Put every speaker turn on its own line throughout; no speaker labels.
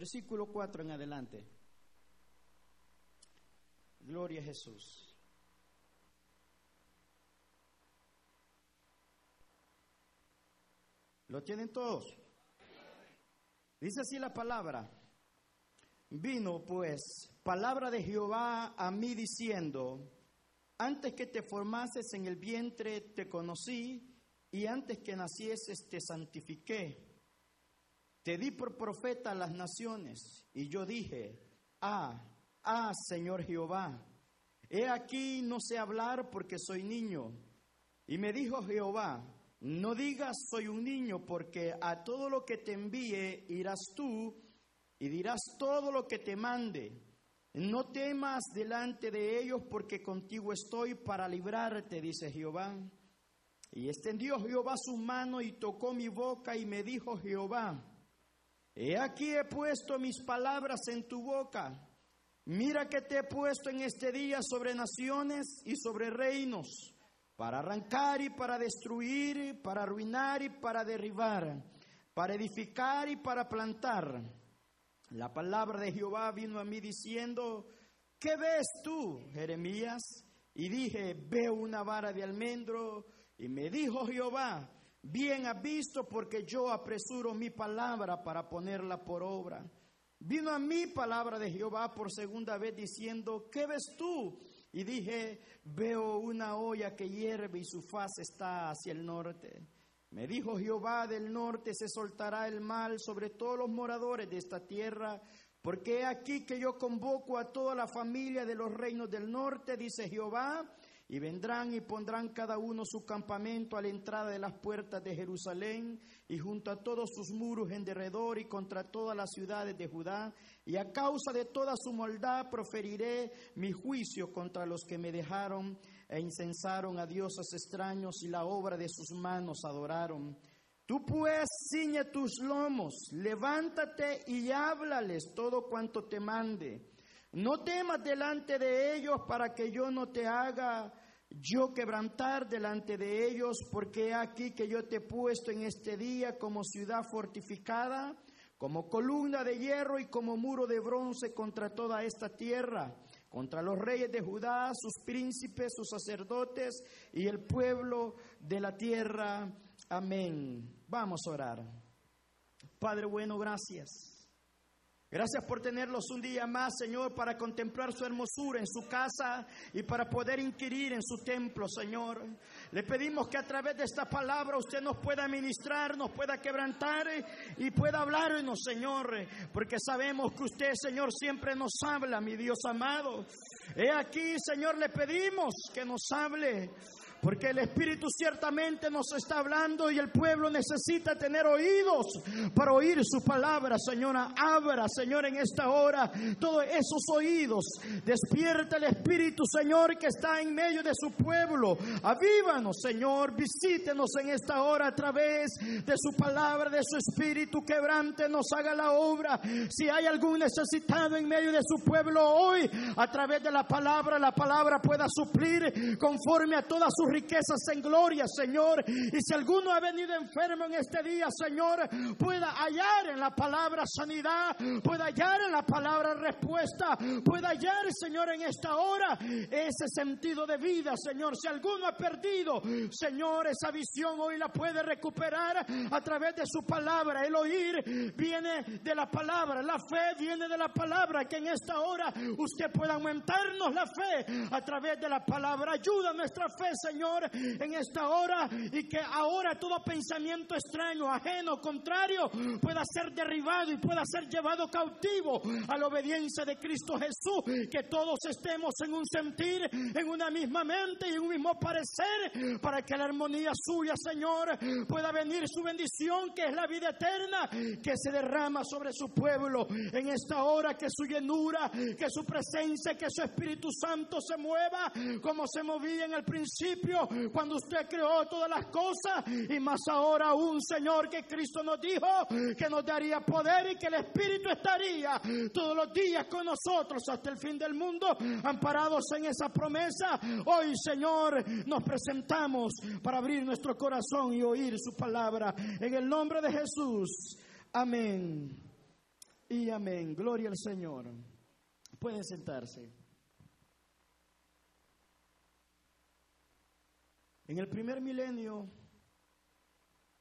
versículo 4 en adelante. Gloria a Jesús. ¿Lo tienen todos? Dice así la palabra. Vino pues palabra de Jehová a mí diciendo, antes que te formases en el vientre te conocí y antes que nacieses te santifiqué. Te di por profeta a las naciones y yo dije, ah, ah, Señor Jehová, he aquí no sé hablar porque soy niño. Y me dijo Jehová, no digas soy un niño porque a todo lo que te envíe irás tú y dirás todo lo que te mande. No temas delante de ellos porque contigo estoy para librarte, dice Jehová. Y extendió Jehová su mano y tocó mi boca y me dijo Jehová, he aquí he puesto mis palabras en tu boca. Mira que te he puesto en este día sobre naciones y sobre reinos, para arrancar y para destruir, para arruinar y para derribar, para edificar y para plantar. La palabra de Jehová vino a mí diciendo, ¿qué ves tú, Jeremías? Y dije, veo una vara de almendro. Y me dijo Jehová, bien has visto porque yo apresuro mi palabra para ponerla por obra. Vino a mí palabra de Jehová por segunda vez diciendo, ¿qué ves tú? Y dije, veo una olla que hierve y su faz está hacia el norte. Me dijo Jehová, del norte se soltará el mal sobre todos los moradores de esta tierra, porque he aquí que yo convoco a toda la familia de los reinos del norte, dice Jehová, y vendrán y pondrán cada uno su campamento a la entrada de las puertas de Jerusalén y junto a todos sus muros en derredor y contra todas las ciudades de Judá. Y a causa de toda su maldad proferiré mi juicio contra los que me dejaron e incensaron a dioses extraños y la obra de sus manos adoraron. Tú pues ciñe tus lomos, levántate y háblales todo cuanto te mande. No temas delante de ellos para que yo no te haga yo quebrantar delante de ellos, porque aquí que yo te he puesto en este día como ciudad fortificada, como columna de hierro y como muro de bronce contra toda esta tierra, contra los reyes de Judá, sus príncipes, sus sacerdotes y el pueblo de la tierra. Amén. Vamos a orar. Padre bueno, gracias. Gracias por tenerlos un día más, Señor, para contemplar su hermosura en su casa y para poder inquirir en su templo, Señor. Le pedimos que a través de esta palabra usted nos pueda ministrar, nos pueda quebrantar y pueda hablarnos, Señor, porque sabemos que usted, Señor, siempre nos habla, mi Dios amado. He aquí, Señor, le pedimos que nos hable porque el Espíritu ciertamente nos está hablando y el pueblo necesita tener oídos para oír su palabra. Señora, abra, Señor, en esta hora todos esos oídos. Despierta el Espíritu, Señor, que está en medio de su pueblo. Avívanos, Señor. Visítenos en esta hora a través de su palabra, de su Espíritu. Quebrante nos haga la obra. Si hay algún necesitado en medio de su pueblo hoy, a través de la palabra, la palabra pueda suplir conforme a todas sus riquezas en gloria, Señor. Y si alguno ha venido enfermo en este día, Señor, pueda hallar en la palabra sanidad, pueda hallar en la palabra respuesta, pueda hallar, Señor, en esta hora ese sentido de vida, Señor. Si alguno ha perdido, Señor, esa visión hoy la puede recuperar a través de su palabra. El oír viene de la palabra, la fe viene de la palabra. Que en esta hora usted pueda aumentarnos la fe a través de la palabra. Ayuda nuestra fe, Señor en esta hora y que ahora todo pensamiento extraño, ajeno, contrario, pueda ser derribado y pueda ser llevado cautivo a la obediencia de Cristo Jesús. Que todos estemos en un sentir, en una misma mente y en un mismo parecer, para que la armonía suya, Señor, pueda venir su bendición, que es la vida eterna, que se derrama sobre su pueblo en esta hora, que su llenura, que su presencia, que su Espíritu Santo se mueva como se movía en el principio cuando usted creó todas las cosas y más ahora aún, Señor, que Cristo nos dijo que nos daría poder y que el Espíritu estaría todos los días con nosotros hasta el fin del mundo, amparados en esa promesa. Hoy, Señor, nos presentamos para abrir nuestro corazón y oír su palabra. En el nombre de Jesús. Amén. Y amén. Gloria al Señor. Pueden sentarse. En el primer milenio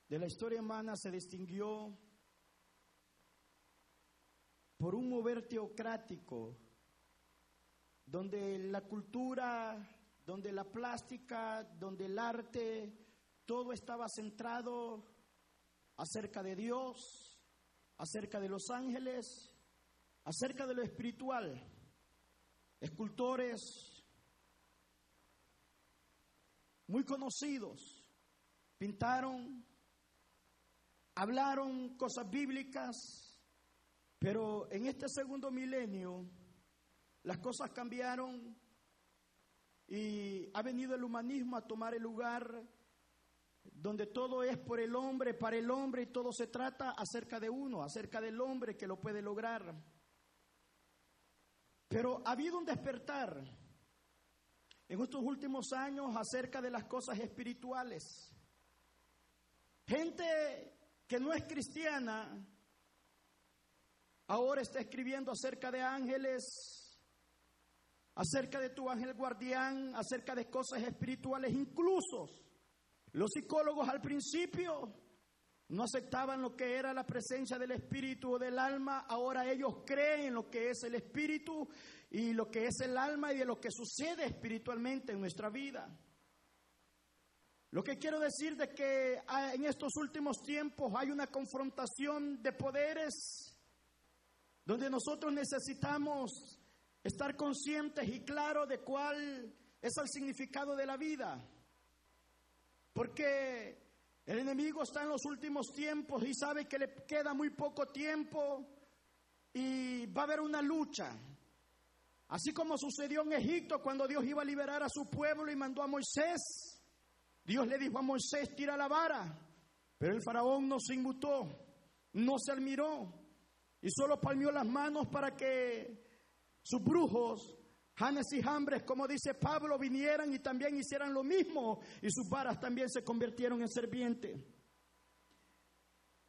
de la historia humana se distinguió por un mover teocrático, donde la cultura, donde la plástica, donde el arte, todo estaba centrado acerca de Dios, acerca de los ángeles, acerca de lo espiritual. Escultores muy conocidos pintaron, hablaron cosas bíblicas, pero en este segundo milenio las cosas cambiaron y ha venido el humanismo a tomar el lugar donde todo es por el hombre, para el hombre y todo se trata acerca de uno, acerca del hombre que lo puede lograr. Pero ha habido un despertar en estos últimos años acerca de las cosas espirituales. Gente que no es cristiana ahora está escribiendo acerca de ángeles, acerca de tu ángel guardián, acerca de cosas espirituales, incluso los psicólogos al principio no aceptaban lo que era la presencia del espíritu o del alma, ahora ellos creen en lo que es el espíritu y lo que es el alma y de lo que sucede espiritualmente en nuestra vida. Lo que quiero decir de que en estos últimos tiempos hay una confrontación de poderes donde nosotros necesitamos estar conscientes y claros de cuál es el significado de la vida. Porque el enemigo está en los últimos tiempos y sabe que le queda muy poco tiempo y va a haber una lucha. Así como sucedió en Egipto cuando Dios iba a liberar a su pueblo y mandó a Moisés. Dios le dijo a Moisés, tira la vara. Pero el faraón no se inmutó, no se admiró y solo palmió las manos para que sus brujos Janes y Jambres, como dice Pablo, vinieran y también hicieran lo mismo y sus varas también se convirtieron en serpiente.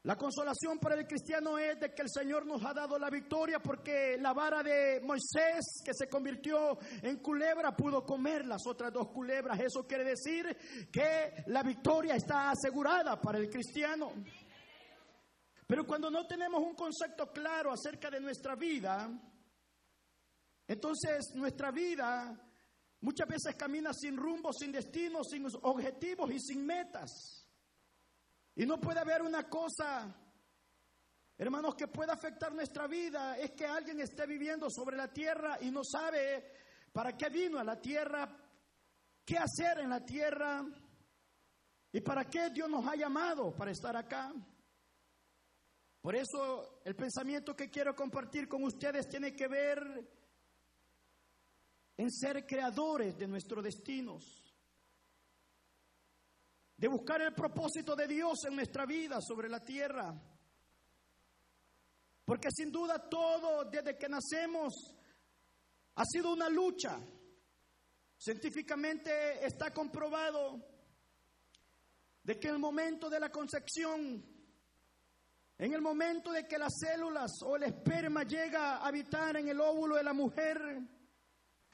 La consolación para el cristiano es de que el Señor nos ha dado la victoria porque la vara de Moisés que se convirtió en culebra pudo comer las otras dos culebras. Eso quiere decir que la victoria está asegurada para el cristiano. Pero cuando no tenemos un concepto claro acerca de nuestra vida, entonces nuestra vida muchas veces camina sin rumbo, sin destino, sin objetivos y sin metas. Y no puede haber una cosa, hermanos, que pueda afectar nuestra vida, es que alguien esté viviendo sobre la tierra y no sabe para qué vino a la tierra, qué hacer en la tierra y para qué Dios nos ha llamado para estar acá. Por eso el pensamiento que quiero compartir con ustedes tiene que ver en ser creadores de nuestros destinos, de buscar el propósito de Dios en nuestra vida sobre la tierra. Porque sin duda todo desde que nacemos ha sido una lucha. Científicamente está comprobado de que en el momento de la concepción, en el momento de que las células o el esperma llega a habitar en el óvulo de la mujer,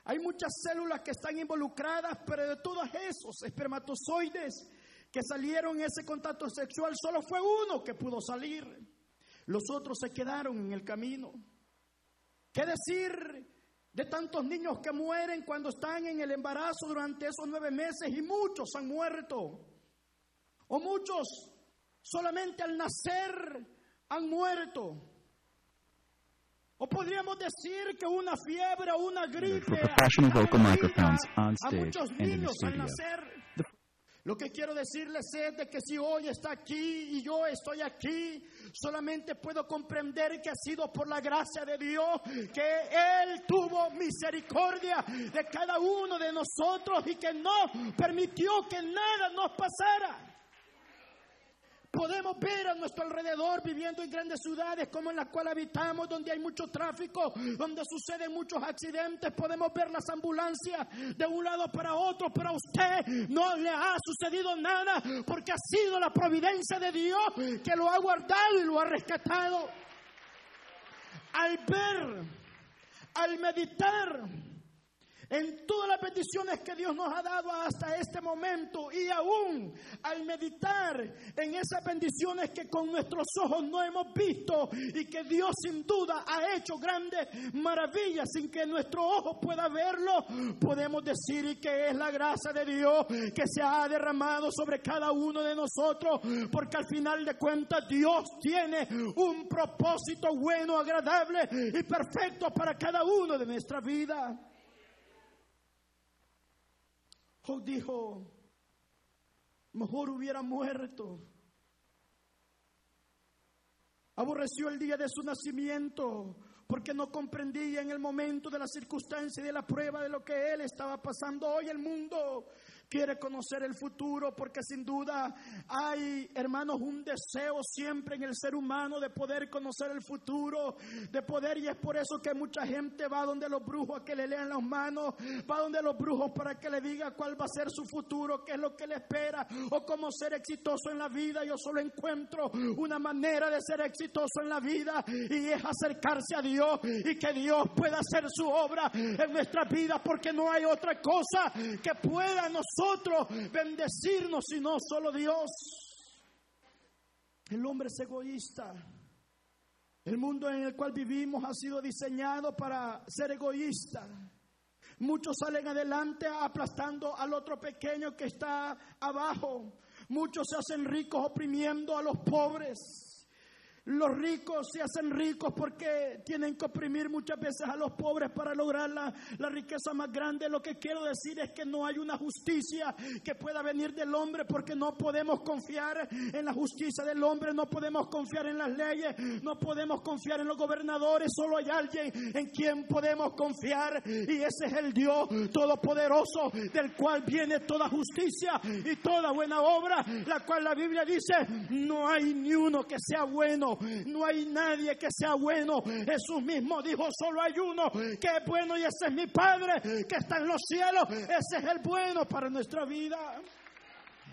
hay muchas células que están involucradas, pero de todos esos espermatozoides que salieron ese contacto sexual, solo fue uno que pudo salir. Los otros se quedaron en el camino. ¿Qué decir de tantos niños que mueren cuando están en el embarazo durante esos nueve meses y muchos han muerto? O muchos solamente al nacer han muerto. O podríamos decir que una fiebre o una gripe a muchos niños al nacer. Lo que quiero decirles es de que si hoy está aquí y yo estoy aquí, solamente puedo comprender que ha sido por la gracia de Dios que Él tuvo misericordia de cada uno de nosotros y que no permitió que nada nos pasara. Podemos ver a nuestro alrededor viviendo en grandes ciudades como en las cuales habitamos, donde hay mucho tráfico, donde suceden muchos accidentes. Podemos ver las ambulancias de un lado para otro, pero a usted no le ha sucedido nada porque ha sido la providencia de Dios que lo ha guardado y lo ha rescatado. al ver, al meditar en todas las bendiciones que Dios nos ha dado hasta este momento y aún al meditar en esas bendiciones que con nuestros ojos no hemos visto y que Dios sin duda ha hecho grandes maravillas sin que nuestro ojo pueda verlo, podemos decir que es la gracia de Dios que se ha derramado sobre cada uno de nosotros, porque al final de cuentas Dios tiene un propósito bueno, agradable y perfecto para cada uno de nuestra vida. Job dijo, mejor hubiera muerto. Aborreció el día de su nacimiento porque no comprendía en el momento de la circunstancia y de la prueba de lo que él estaba pasando. Hoy el mundo quiere conocer el futuro, porque sin duda hay, hermanos, un deseo siempre en el ser humano de poder conocer el futuro, de poder, y es por eso que mucha gente va donde los brujos a que le lean las manos, va donde los brujos para que le diga cuál va a ser su futuro, qué es lo que le espera, o cómo ser exitoso en la vida. Yo solo encuentro una manera de ser exitoso en la vida y es acercarse a Dios y que Dios pueda hacer su obra en nuestra vida, porque no hay otra cosa que pueda nosotros nosotros bendecirnos, sino solo Dios. El hombre es egoísta. El mundo en el cual vivimos ha sido diseñado para ser egoísta. Muchos salen adelante aplastando al otro pequeño que está abajo. Muchos se hacen ricos oprimiendo a los pobres. Los ricos se hacen ricos porque tienen que oprimir muchas veces a los pobres para lograr la, riqueza más grande. Lo que quiero decir es que no hay una justicia que pueda venir del hombre porque no podemos confiar en la justicia del hombre, no podemos confiar en las leyes, no podemos confiar en los gobernadores. Solo hay alguien en quien podemos confiar y ese es el Dios todopoderoso del cual viene toda justicia y toda buena obra, la cual la Biblia dice, no hay ni uno que sea bueno no hay nadie que sea bueno. Jesús mismo dijo, solo hay uno que es bueno y ese es mi Padre que está en los cielos. Ese es el bueno para nuestra vida.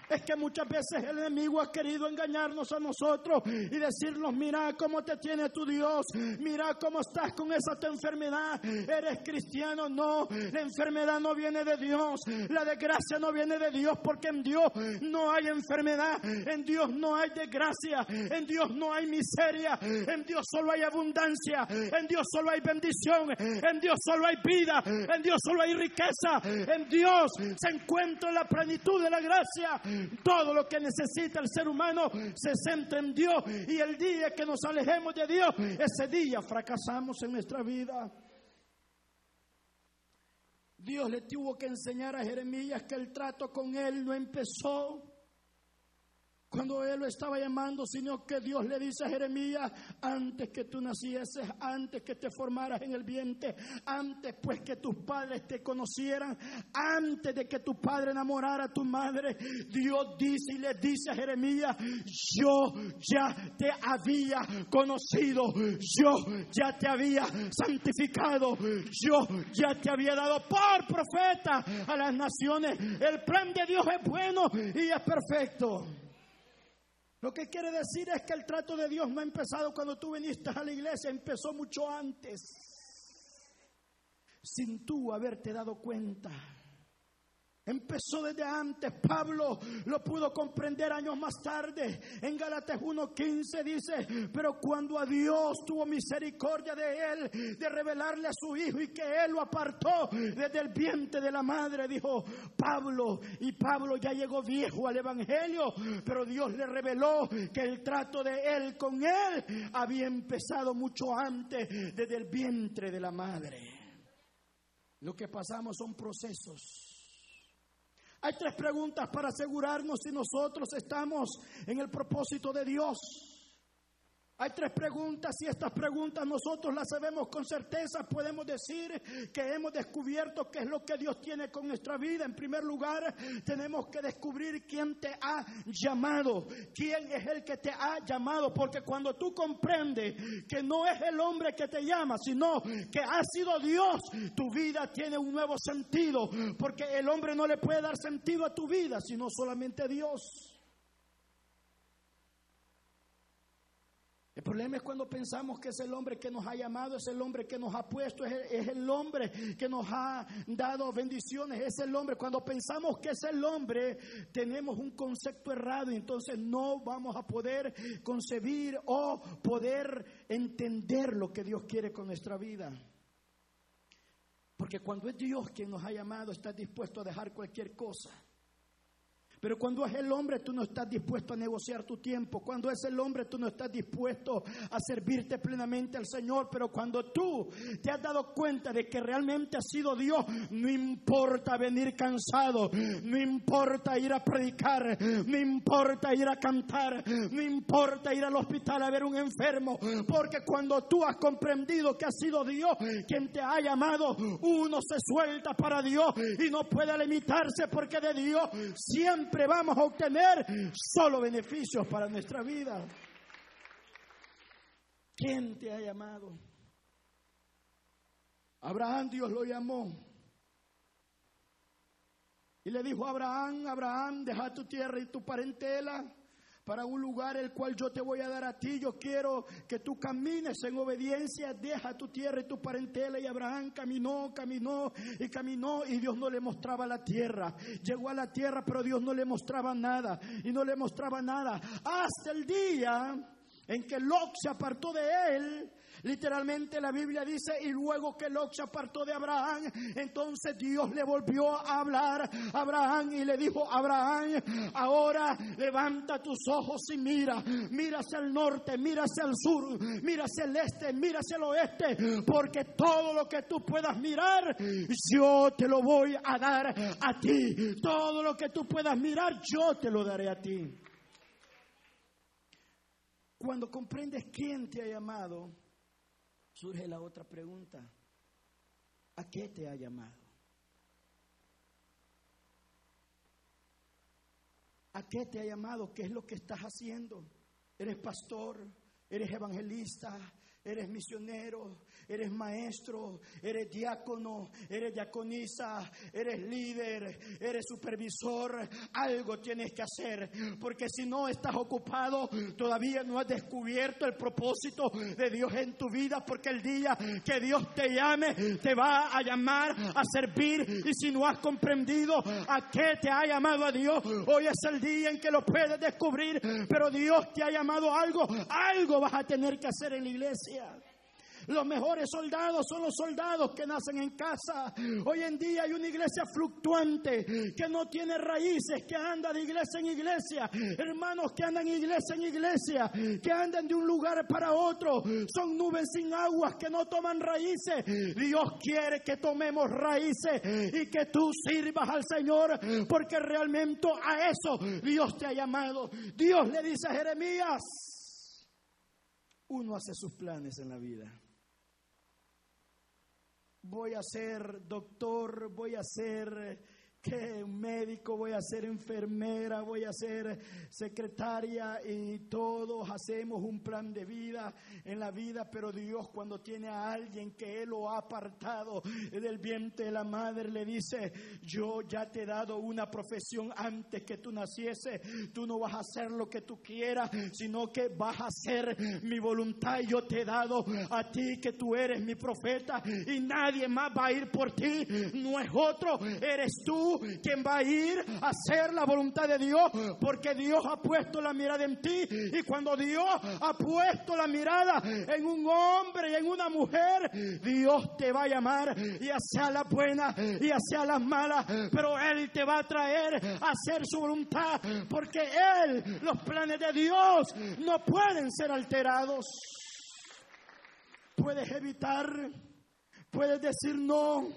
Es que muchas veces el enemigo ha querido engañarnos a nosotros y decirnos, mira cómo te tiene tu Dios, mira cómo estás con esa enfermedad, eres cristiano. No, la enfermedad no viene de Dios, la desgracia no viene de Dios porque en Dios no hay enfermedad, en Dios no hay desgracia, en Dios no hay miseria, en Dios solo hay abundancia, en Dios solo hay bendición, en Dios solo hay vida, en Dios solo hay riqueza, en Dios se encuentra la plenitud de la gracia. Todo lo que necesita el ser humano se centra en Dios. Y el día que nos alejemos de Dios, ese día fracasamos en nuestra vida. Dios le tuvo que enseñar a Jeremías que el trato con él no empezó cuando él lo estaba llamando, sino que Dios le dice a Jeremías, antes que tú nacieses, antes que te formaras en el vientre, antes pues que tus padres te conocieran, antes de que tu padre enamorara a tu madre, Dios dice y le dice a Jeremías, yo ya te había conocido, yo ya te había santificado, yo ya te había dado por profeta a las naciones. El plan de Dios es bueno y es perfecto. Lo que quiere decir es que el trato de Dios no ha empezado cuando tú viniste a la iglesia, empezó mucho antes, sin tú haberte dado cuenta. Empezó desde antes, Pablo lo pudo comprender años más tarde. En Gálatas 1:15 dice, pero cuando a Dios tuvo misericordia de él, de revelarle a su hijo y que él lo apartó desde el vientre de la madre, dijo Pablo, y Pablo ya llegó viejo al Evangelio, pero Dios le reveló que el trato de él con él había empezado mucho antes, desde el vientre de la madre. Lo que pasamos son procesos hay tres preguntas para asegurarnos si nosotros estamos en el propósito de Dios. Hay tres preguntas y estas preguntas nosotros las sabemos con certeza. Podemos decir que hemos descubierto qué es lo que Dios tiene con nuestra vida. En primer lugar, tenemos que descubrir quién te ha llamado, quién es el que te ha llamado. Porque cuando tú comprendes que no es el hombre que te llama, sino que ha sido Dios, tu vida tiene un nuevo sentido. Porque el hombre no le puede dar sentido a tu vida, sino solamente Dios. El problema es cuando pensamos que es el hombre que nos ha llamado, es el hombre que nos ha puesto, es el, hombre que nos ha dado bendiciones, es el hombre. Cuando pensamos que es el hombre, tenemos un concepto errado y entonces no vamos a poder concebir o poder entender lo que Dios quiere con nuestra vida. Porque cuando es Dios quien nos ha llamado, está dispuesto a dejar cualquier cosa. Pero cuando es el hombre, tú no estás dispuesto a negociar tu tiempo. Cuando es el hombre, tú no estás dispuesto a servirte plenamente al Señor. Pero cuando tú te has dado cuenta de que realmente ha sido Dios, no importa venir cansado, no importa ir a predicar, no importa ir a cantar, no importa ir al hospital a ver un enfermo. Porque cuando tú has comprendido que ha sido Dios quien te ha llamado, uno se suelta para Dios y no puede limitarse porque de Dios siempre vamos a obtener solo beneficios para nuestra vida. ¿Quién te ha llamado? Abraham Dios lo llamó. Y le dijo a Abraham, Abraham, deja tu tierra y tu parentela para un lugar el cual yo te voy a dar a ti. Yo quiero que tú camines en obediencia, deja tu tierra y tu parentela. Y Abraham caminó, caminó y caminó y Dios no le mostraba la tierra. Llegó a la tierra, pero Dios no le mostraba nada y no le mostraba nada. Hasta el día en que Lot se apartó de él Literalmente la Biblia dice, y luego que Lot se apartó de Abraham, entonces Dios le volvió a hablar a Abraham y le dijo, Abraham, ahora levanta tus ojos y mira, mira hacia el norte, mira hacia el sur, mira hacia el este, mira hacia el oeste, porque todo lo que tú puedas mirar, yo te lo voy a dar a ti. Todo lo que tú puedas mirar, yo te lo daré a ti. Cuando comprendes quién te ha llamado, surge la otra pregunta. ¿A qué te ha llamado? ¿A qué te ha llamado? ¿Qué es lo que estás haciendo? ¿Eres pastor? ¿Eres evangelista? Eres misionero, eres maestro, eres diácono, eres diaconisa, eres líder, eres supervisor, algo tienes que hacer, porque si no estás ocupado, todavía no has descubierto el propósito de Dios en tu vida, porque el día que Dios te llame, te va a llamar a servir, y si no has comprendido a qué te ha llamado a Dios, hoy es el día en que lo puedes descubrir, pero Dios te ha llamado a algo, algo vas a tener que hacer en la iglesia. Los mejores soldados son los soldados que nacen en casa. Hoy en día hay una iglesia fluctuante que no tiene raíces, que anda de iglesia en iglesia. Hermanos que andan de iglesia en iglesia, que andan de un lugar para otro. Son nubes sin aguas que no toman raíces. Dios quiere que tomemos raíces y que tú sirvas al Señor porque realmente a eso Dios te ha llamado. Dios le dice a Jeremías, uno hace sus planes en la vida. Voy a ser doctor, voy a ser que médico, voy a ser enfermera, voy a ser secretaria y todos hacemos un plan de vida en la vida, pero Dios cuando tiene a alguien que Él lo ha apartado del vientre de la madre, le dice, yo ya te he dado una profesión antes que tú naciese, tú no vas a hacer lo que tú quieras, sino que vas a hacer mi voluntad. Y yo te he dado a ti que tú eres mi profeta y nadie más va a ir por ti, no es otro, eres tú quien va a ir a hacer la voluntad de Dios, porque Dios ha puesto la mirada en ti. Y cuando Dios ha puesto la mirada en un hombre y en una mujer, Dios te va a llamar, y hacia las buenas y hacia las malas, pero Él te va a traer a hacer su voluntad, porque Él, los planes de Dios, no pueden ser alterados. Puedes evitar, puedes decir no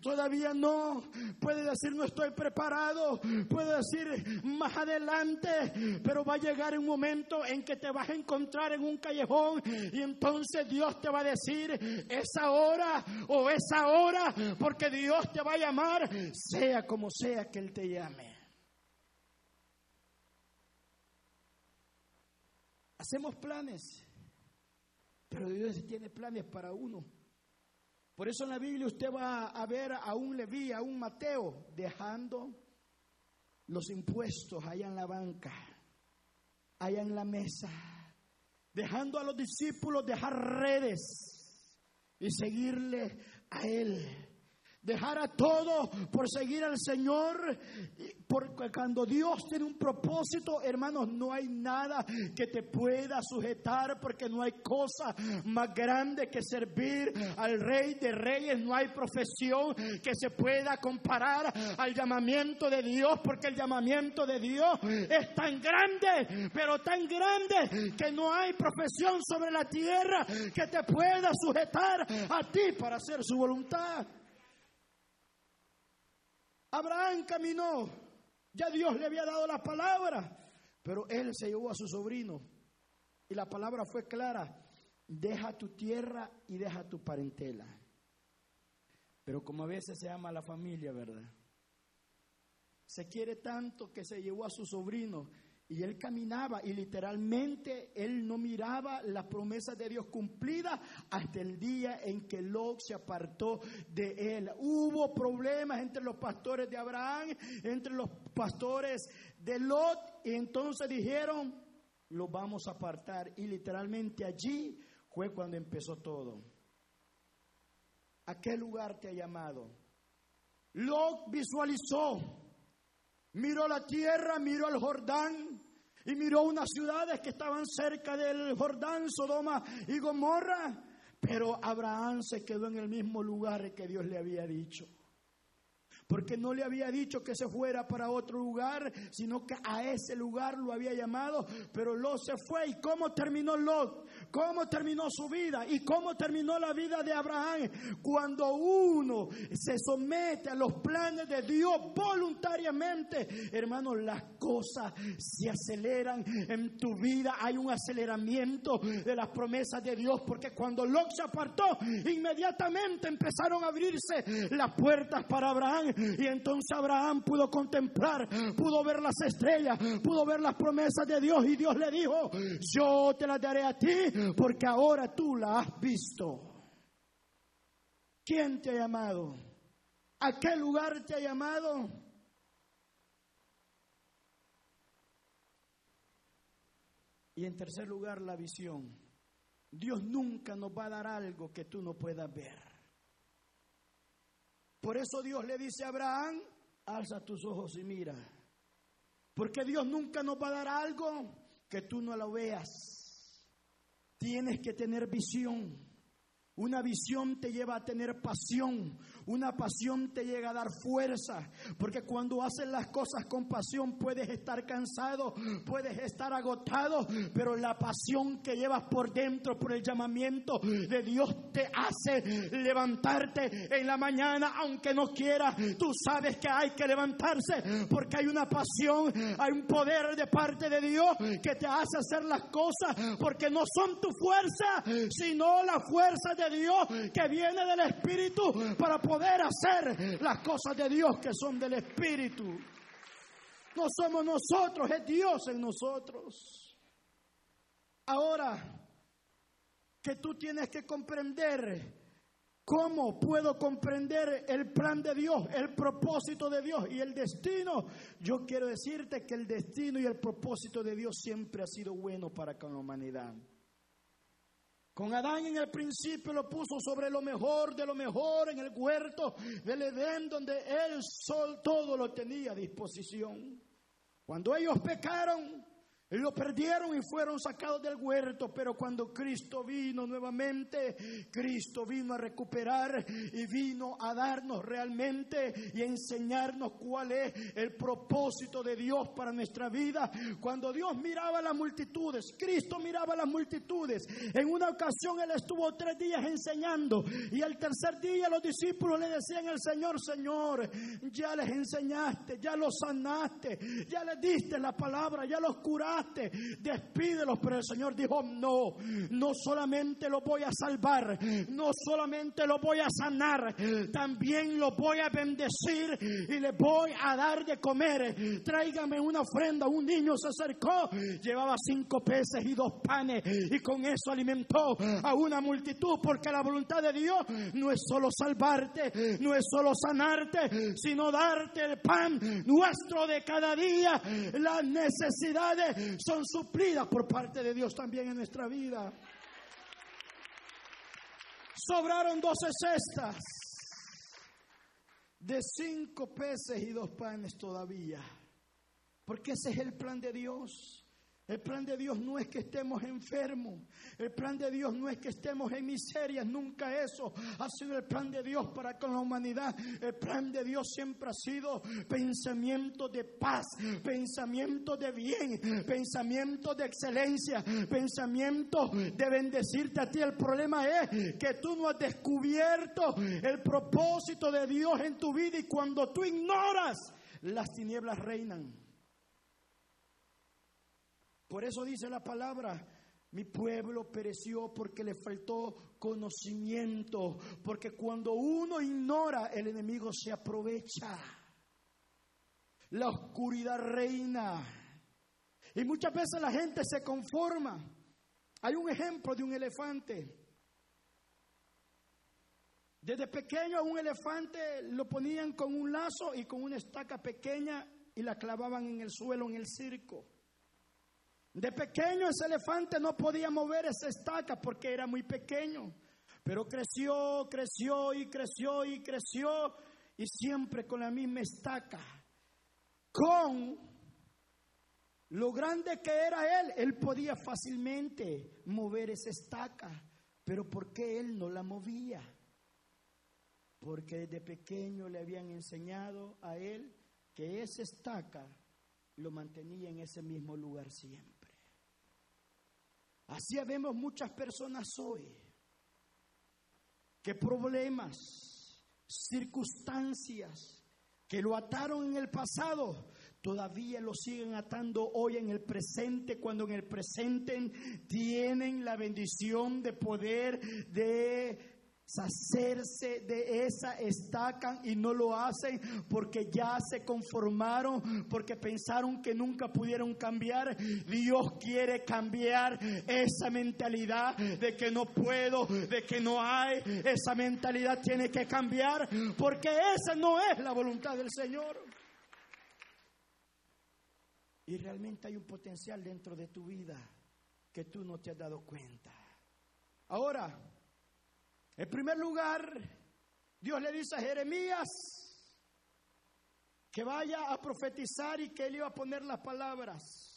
Todavía no. Puede decir no estoy preparado. Puede decir más adelante. Pero va a llegar un momento en que te vas a encontrar en un callejón y entonces Dios te va a decir es ahora o es ahora porque Dios te va a llamar sea como sea que Él te llame. Hacemos planes, pero Dios tiene planes para uno. Por eso en la Biblia usted va a ver a un Leví, a un Mateo, dejando los impuestos allá en la banca, allá en la mesa, dejando a los discípulos dejar redes y seguirle a Él dejar a todo por seguir al Señor, porque cuando Dios tiene un propósito, hermanos, no hay nada que te pueda sujetar, porque no hay cosa más grande que servir al Rey de Reyes, no hay profesión que se pueda comparar al llamamiento de Dios, porque el llamamiento de Dios es tan grande, pero tan grande que no hay profesión sobre la tierra que te pueda sujetar a ti para hacer su voluntad. Abraham caminó, ya Dios le había dado la palabra, pero él se llevó a su sobrino y la palabra fue clara, deja tu tierra y deja tu parentela. Pero como a veces se ama a la familia, ¿verdad? Se quiere tanto que se llevó a su sobrino y él caminaba y literalmente él no miraba las promesas de Dios cumplidas hasta el día en que Lot se apartó de él. Hubo problemas entre los pastores de Abraham, entre los pastores de Lot y entonces dijeron, lo vamos a apartar. Y literalmente allí fue cuando empezó todo. ¿A qué lugar te ha llamado? Lot visualizó miró la tierra, miró el Jordán y miró unas ciudades que estaban cerca del Jordán, Sodoma y Gomorra. Pero Abraham se quedó en el mismo lugar que Dios le había dicho porque no le había dicho que se fuera para otro lugar, sino que a ese lugar lo había llamado, pero Lot se fue. ¿Y cómo terminó Lot? ¿Cómo terminó su vida? ¿Y cómo terminó la vida de Abraham? Cuando uno se somete a los planes de Dios voluntariamente, hermanos, las cosas se aceleran en tu vida. Hay un aceleramiento de las promesas de Dios, porque cuando Lot se apartó, inmediatamente empezaron a abrirse las puertas para Abraham y entonces Abraham pudo contemplar, pudo ver las estrellas, pudo ver las promesas de Dios. Y Dios le dijo, yo te las daré a ti porque ahora tú la has visto. ¿Quién te ha llamado? ¿A qué lugar te ha llamado? Y en tercer lugar, la visión. Dios nunca nos va a dar algo que tú no puedas ver. Por eso Dios le dice a Abraham, alza tus ojos y mira. Porque Dios nunca nos va a dar algo que tú no lo veas. Tienes que tener visión. Una visión te lleva a tener pasión. Una pasión te llega a dar fuerza, porque cuando haces las cosas con pasión puedes estar cansado, puedes estar agotado, pero la pasión que llevas por dentro, por el llamamiento de Dios, te hace levantarte en la mañana, aunque no quieras. Tú sabes que hay que levantarse, porque hay una pasión, hay un poder de parte de Dios que te hace hacer las cosas, porque no son tu fuerza, sino la fuerza de Dios que viene del Espíritu para poder poder hacer las cosas de Dios que son del Espíritu. No somos nosotros, es Dios en nosotros. Ahora que tú tienes que comprender ¿Cómo puedo comprender el plan de Dios, el propósito de Dios y el destino? Yo quiero decirte que el destino y el propósito de Dios siempre ha sido bueno para con la humanidad. Con Adán en el principio lo puso sobre lo mejor de lo mejor en el huerto del Edén donde él sol todo lo tenía a disposición. Cuando ellos pecaron, lo perdieron y fueron sacados del huerto, pero cuando Cristo vino nuevamente, Cristo vino a recuperar y vino a darnos realmente y enseñarnos cuál es el propósito de Dios para nuestra vida. Cuando Dios miraba a las multitudes, Cristo miraba a las multitudes. En una ocasión Él estuvo tres días enseñando y el tercer día los discípulos le decían al Señor, Señor, ya les enseñaste, ya los sanaste, ya les diste la palabra, ya los curaste despídelos. Pero el Señor dijo, no, no solamente lo voy a salvar, no solamente lo voy a sanar, también lo voy a bendecir y le voy a dar de comer. Tráigame una ofrenda. Un niño se acercó, llevaba cinco peces y dos panes y con eso alimentó a una multitud porque la voluntad de Dios no es solo salvarte, no es solo sanarte, sino darte el pan nuestro de cada día, las necesidades son suplidas por parte de Dios también en nuestra vida. Sobraron doce cestas de cinco peces y dos panes todavía. Porque ese es el plan de Dios. El plan de Dios no es que estemos enfermos. El plan de Dios no es que estemos en miserias. Nunca eso ha sido el plan de Dios para con la humanidad. El plan de Dios siempre ha sido pensamiento de paz, pensamiento de bien, pensamiento de excelencia, pensamiento de bendecirte a ti. El problema es que tú no has descubierto el propósito de Dios en tu vida y cuando tú ignoras, las tinieblas reinan. Por eso dice la palabra, mi pueblo pereció porque le faltó conocimiento, porque cuando uno ignora, el enemigo se aprovecha. La oscuridad reina. Y muchas veces la gente se conforma. Hay un ejemplo de un elefante. Desde pequeño a un elefante lo ponían con un lazo y con una estaca pequeña y la clavaban en el suelo en el circo. De pequeño ese elefante no podía mover esa estaca porque era muy pequeño. Pero creció, creció y creció y creció y siempre con la misma estaca. Con lo grande que era él, él podía fácilmente mover esa estaca. Pero ¿por qué él no la movía? Porque desde pequeño le habían enseñado a él que esa estaca lo mantenía en ese mismo lugar siempre. Así vemos muchas personas hoy que problemas, circunstancias que lo ataron en el pasado, todavía lo siguen atando hoy en el presente, cuando en el presente tienen la bendición de poder de hacerse de esa estaca y no lo hacen porque ya se conformaron, porque pensaron que nunca pudieron cambiar. Dios quiere cambiar esa mentalidad de que no puedo, de que no hay. Esa mentalidad tiene que cambiar porque esa no es la voluntad del Señor. Y realmente hay un potencial dentro de tu vida que tú no te has dado cuenta. Ahora, en primer lugar, Dios le dice a Jeremías que vaya a profetizar y que él iba a poner las palabras.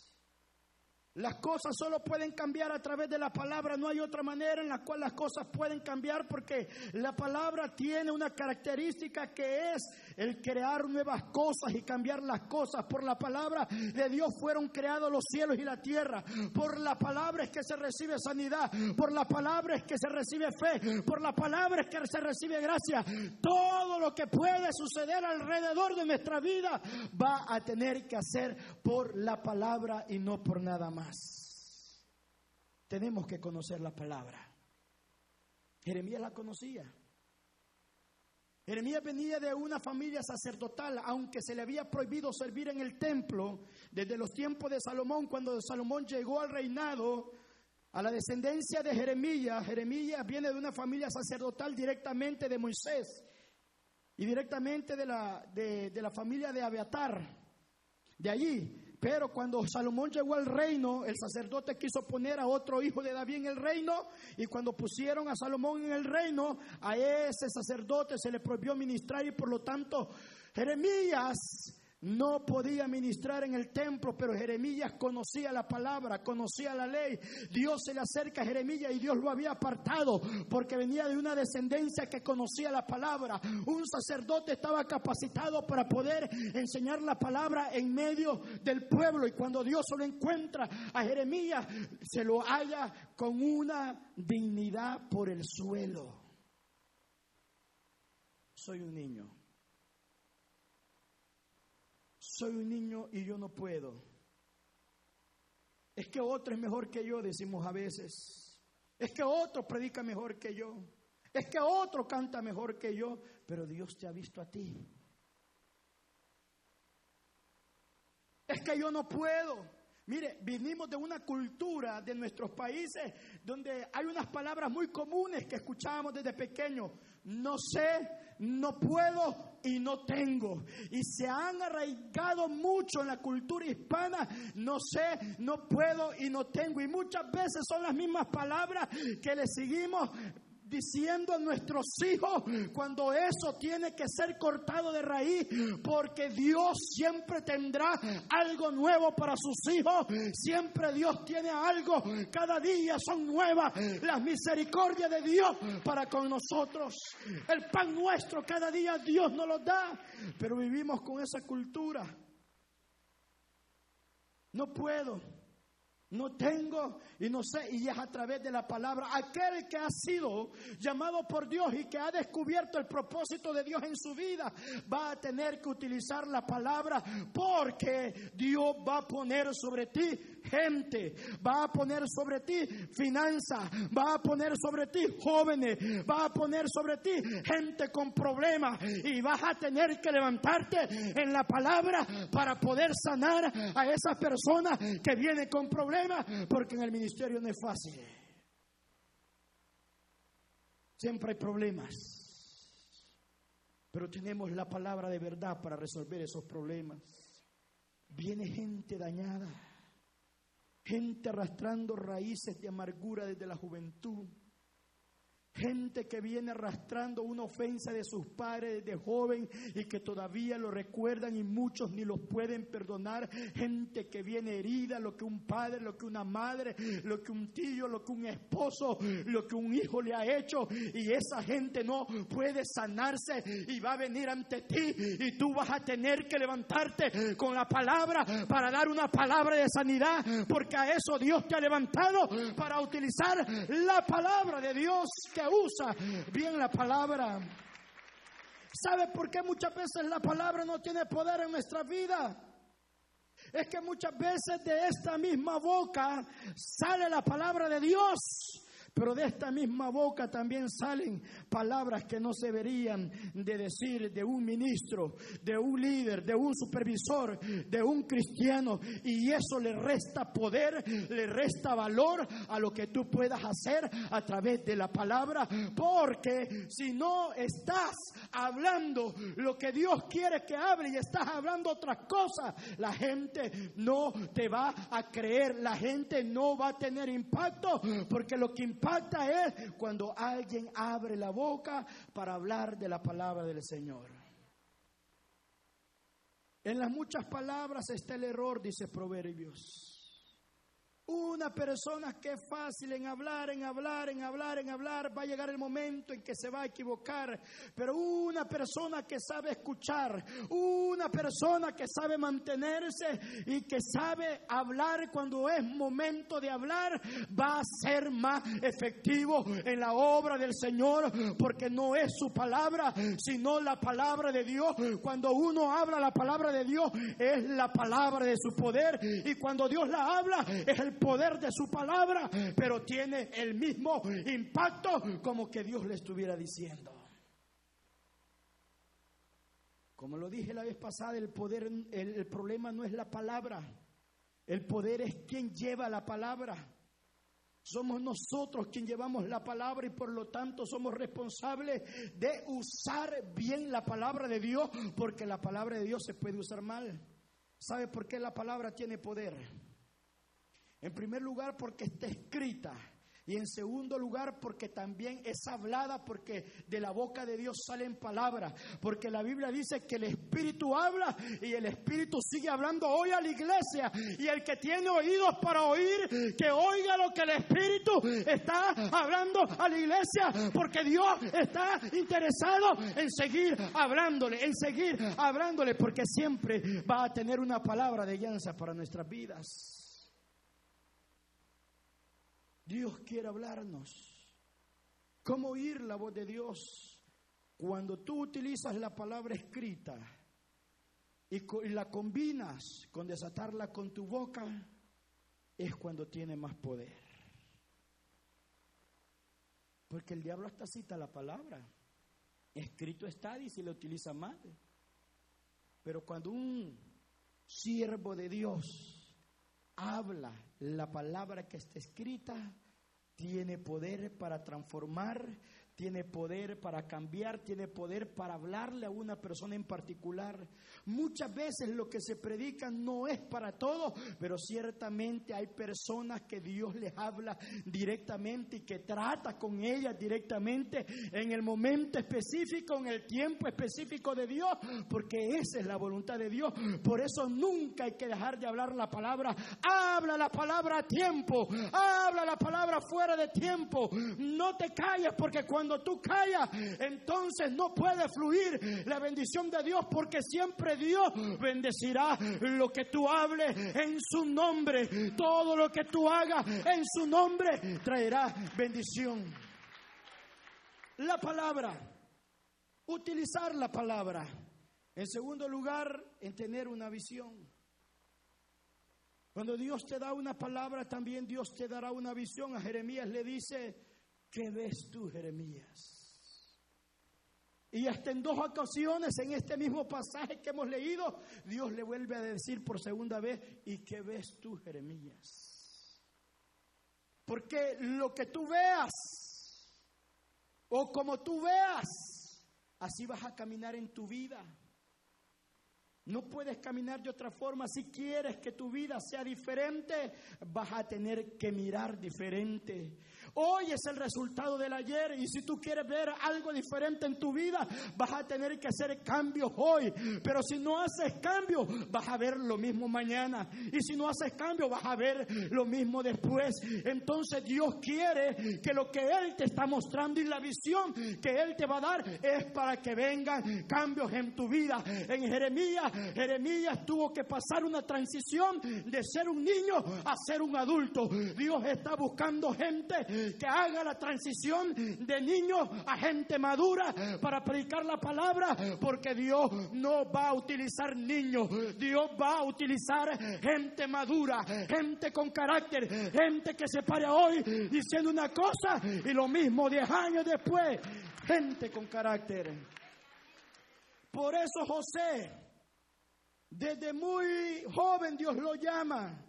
Las cosas solo pueden cambiar a través de la palabra. No hay otra manera en la cual las cosas pueden cambiar porque la palabra tiene una característica que es el crear nuevas cosas y cambiar las cosas. Por la palabra de Dios fueron creados los cielos y la tierra. Por la palabra es que se recibe sanidad. Por la palabra es que se recibe fe. Por la palabra es que se recibe gracia. Todo lo que puede suceder alrededor de nuestra vida va a tener que hacer por la palabra y no por nada más. Tenemos que conocer la palabra. Jeremías la conocía. Jeremías venía de una familia sacerdotal, aunque se le había prohibido servir en el templo desde los tiempos de Salomón, cuando Salomón llegó al reinado, a la descendencia de Jeremías. Jeremías viene de una familia sacerdotal directamente de Moisés y directamente de la, de, de la familia de Abiatar. De allí pero cuando Salomón llegó al reino, el sacerdote quiso poner a otro hijo de David en el reino. Y cuando pusieron a Salomón en el reino, a ese sacerdote se le prohibió ministrar y por lo tanto Jeremías no podía ministrar en el templo, pero Jeremías conocía la palabra, conocía la ley. Dios se le acerca a Jeremías y Dios lo había apartado porque venía de una descendencia que conocía la palabra. Un sacerdote estaba capacitado para poder enseñar la palabra en medio del pueblo y cuando Dios se lo encuentra a Jeremías, se lo halla con una dignidad por el suelo. Soy un niño soy un niño y yo no puedo. Es que otro es mejor que yo, decimos a veces. Es que otro predica mejor que yo. Es que otro canta mejor que yo. Pero Dios te ha visto a ti. Es que yo no puedo. Mire, vinimos de una cultura de nuestros países donde hay unas palabras muy comunes que escuchábamos desde pequeño. No sé, no puedo y no tengo. Y se han arraigado mucho en la cultura hispana. No sé, no puedo y no tengo. Y muchas veces son las mismas palabras que le seguimos diciendo a nuestros hijos cuando eso tiene que ser cortado de raíz, porque Dios siempre tendrá algo nuevo para sus hijos, siempre Dios tiene algo, cada día son nuevas las misericordias de Dios para con nosotros. El pan nuestro cada día Dios nos lo da, pero vivimos con esa cultura. No puedo, no tengo y no sé, y es a través de la palabra. Aquel que ha sido llamado por Dios y que ha descubierto el propósito de Dios en su vida, va a tener que utilizar la palabra porque Dios va a poner sobre ti gente, va a poner sobre ti finanzas, va a poner sobre ti jóvenes, va a poner sobre ti gente con problemas y vas a tener que levantarte en la palabra para poder sanar a esas personas que vienen con problemas, porque en el ministerio no es fácil. Siempre hay problemas. Pero tenemos la palabra de verdad para resolver esos problemas. Viene gente dañada, gente arrastrando raíces de amargura desde la juventud Gente que viene arrastrando una ofensa de sus padres de joven y que todavía lo recuerdan y muchos ni lo pueden perdonar. Gente que viene herida, lo que un padre, lo que una madre, lo que un tío, lo que un esposo, lo que un hijo le ha hecho. Y esa gente no puede sanarse y va a venir ante ti y tú vas a tener que levantarte con la palabra para dar una palabra de sanidad. Porque a eso Dios te ha levantado para utilizar la palabra de Dios que usa bien la palabra. ¿Sabe por qué muchas veces la palabra no tiene poder en nuestra vida? Es que muchas veces de esta misma boca sale la palabra de Dios pero de esta misma boca también salen palabras que no se deberían de decir de un ministro, de un líder, de un supervisor, de un cristiano. Y eso le resta poder, le resta valor a lo que tú puedas hacer a través de la palabra. Porque si no estás hablando lo que Dios quiere que hable y estás hablando otras cosas, la gente no te va a creer, la gente no va a tener impacto porque lo que impacta impacta es cuando alguien abre la boca para hablar de la palabra del Señor. En las muchas palabras está el error, dice Proverbios. Una persona que es fácil en hablar, en hablar, en hablar, en hablar, va a llegar el momento en que se va a equivocar. Pero una persona que sabe escuchar, una persona que sabe mantenerse y que sabe hablar cuando es momento de hablar, va a ser más efectivo en la obra del Señor, porque no es su palabra, sino la palabra de Dios. Cuando uno habla la palabra de Dios, es la palabra de su poder. Y cuando Dios la habla, es el poder de su palabra, pero tiene el mismo impacto como que Dios le estuviera diciendo. Como lo dije la vez pasada, el poder, el, problema no es la palabra, el poder es quien lleva la palabra. Somos nosotros quien llevamos la palabra y por lo tanto somos responsables de usar bien la palabra de Dios, porque la palabra de Dios se puede usar mal. ¿Sabe por qué la palabra tiene poder? En primer lugar, porque está escrita. Y en segundo lugar, porque también es hablada, porque de la boca de Dios salen palabras. Porque la Biblia dice que el Espíritu habla y el Espíritu sigue hablando hoy a la iglesia. Y el que tiene oídos para oír, que oiga lo que el Espíritu está hablando a la iglesia. Porque Dios está interesado en seguir hablándole, en seguir hablándole, porque siempre va a tener una palabra de guianza para nuestras vidas. Dios quiere hablarnos. ¿Cómo oír la voz de Dios? Cuando tú utilizas la palabra escrita y, la combinas con desatarla con tu boca, es cuando tiene más poder. Porque el diablo hasta cita la palabra. Escrito está y se lo utiliza mal. Pero cuando un siervo de Dios habla la palabra que está escrita, tiene poder para transformar, tiene poder para cambiar, tiene poder para hablarle a una persona en particular. Muchas veces lo que se predica no es para todos, pero ciertamente hay personas que Dios les habla directamente y que trata con ellas directamente en el momento específico, en el tiempo específico de Dios, porque esa es la voluntad de Dios. Por eso nunca hay que dejar de hablar la palabra. Habla la palabra a tiempo, habla la palabra fuera de tiempo. No te calles porque cuando cuando tú callas, entonces no puede fluir la bendición de Dios porque siempre Dios bendecirá lo que tú hables en su nombre. Todo lo que tú hagas en su nombre traerá bendición. La palabra, utilizar la palabra. En segundo lugar, en tener una visión. Cuando Dios te da una palabra, también Dios te dará una visión. A Jeremías le dice, ¿Qué ves tú, Jeremías? Y hasta en dos ocasiones en este mismo pasaje que hemos leído, Dios le vuelve a decir por segunda vez, ¿y qué ves tú, Jeremías? Porque lo que tú veas, o como tú veas, así vas a caminar en tu vida. No puedes caminar de otra forma. Si quieres que tu vida sea diferente, vas a tener que mirar diferente. Hoy es el resultado del ayer y si tú quieres ver algo diferente en tu vida, vas a tener que hacer cambios hoy. Pero si no haces cambios, vas a ver lo mismo mañana. Y si no haces cambios, vas a ver lo mismo después. Entonces Dios quiere que lo que Él te está mostrando y la visión que Él te va a dar es para que vengan cambios en tu vida. En Jeremías, Jeremías tuvo que pasar una transición de ser un niño a ser un adulto. Dios está buscando gente que haga la transición de niño a gente madura para predicar la palabra, porque Dios no va a utilizar niños, Dios va a utilizar gente madura, gente con carácter, gente que se pare hoy diciendo una cosa y lo mismo diez años después, gente con carácter. Por eso José, desde muy joven Dios lo llama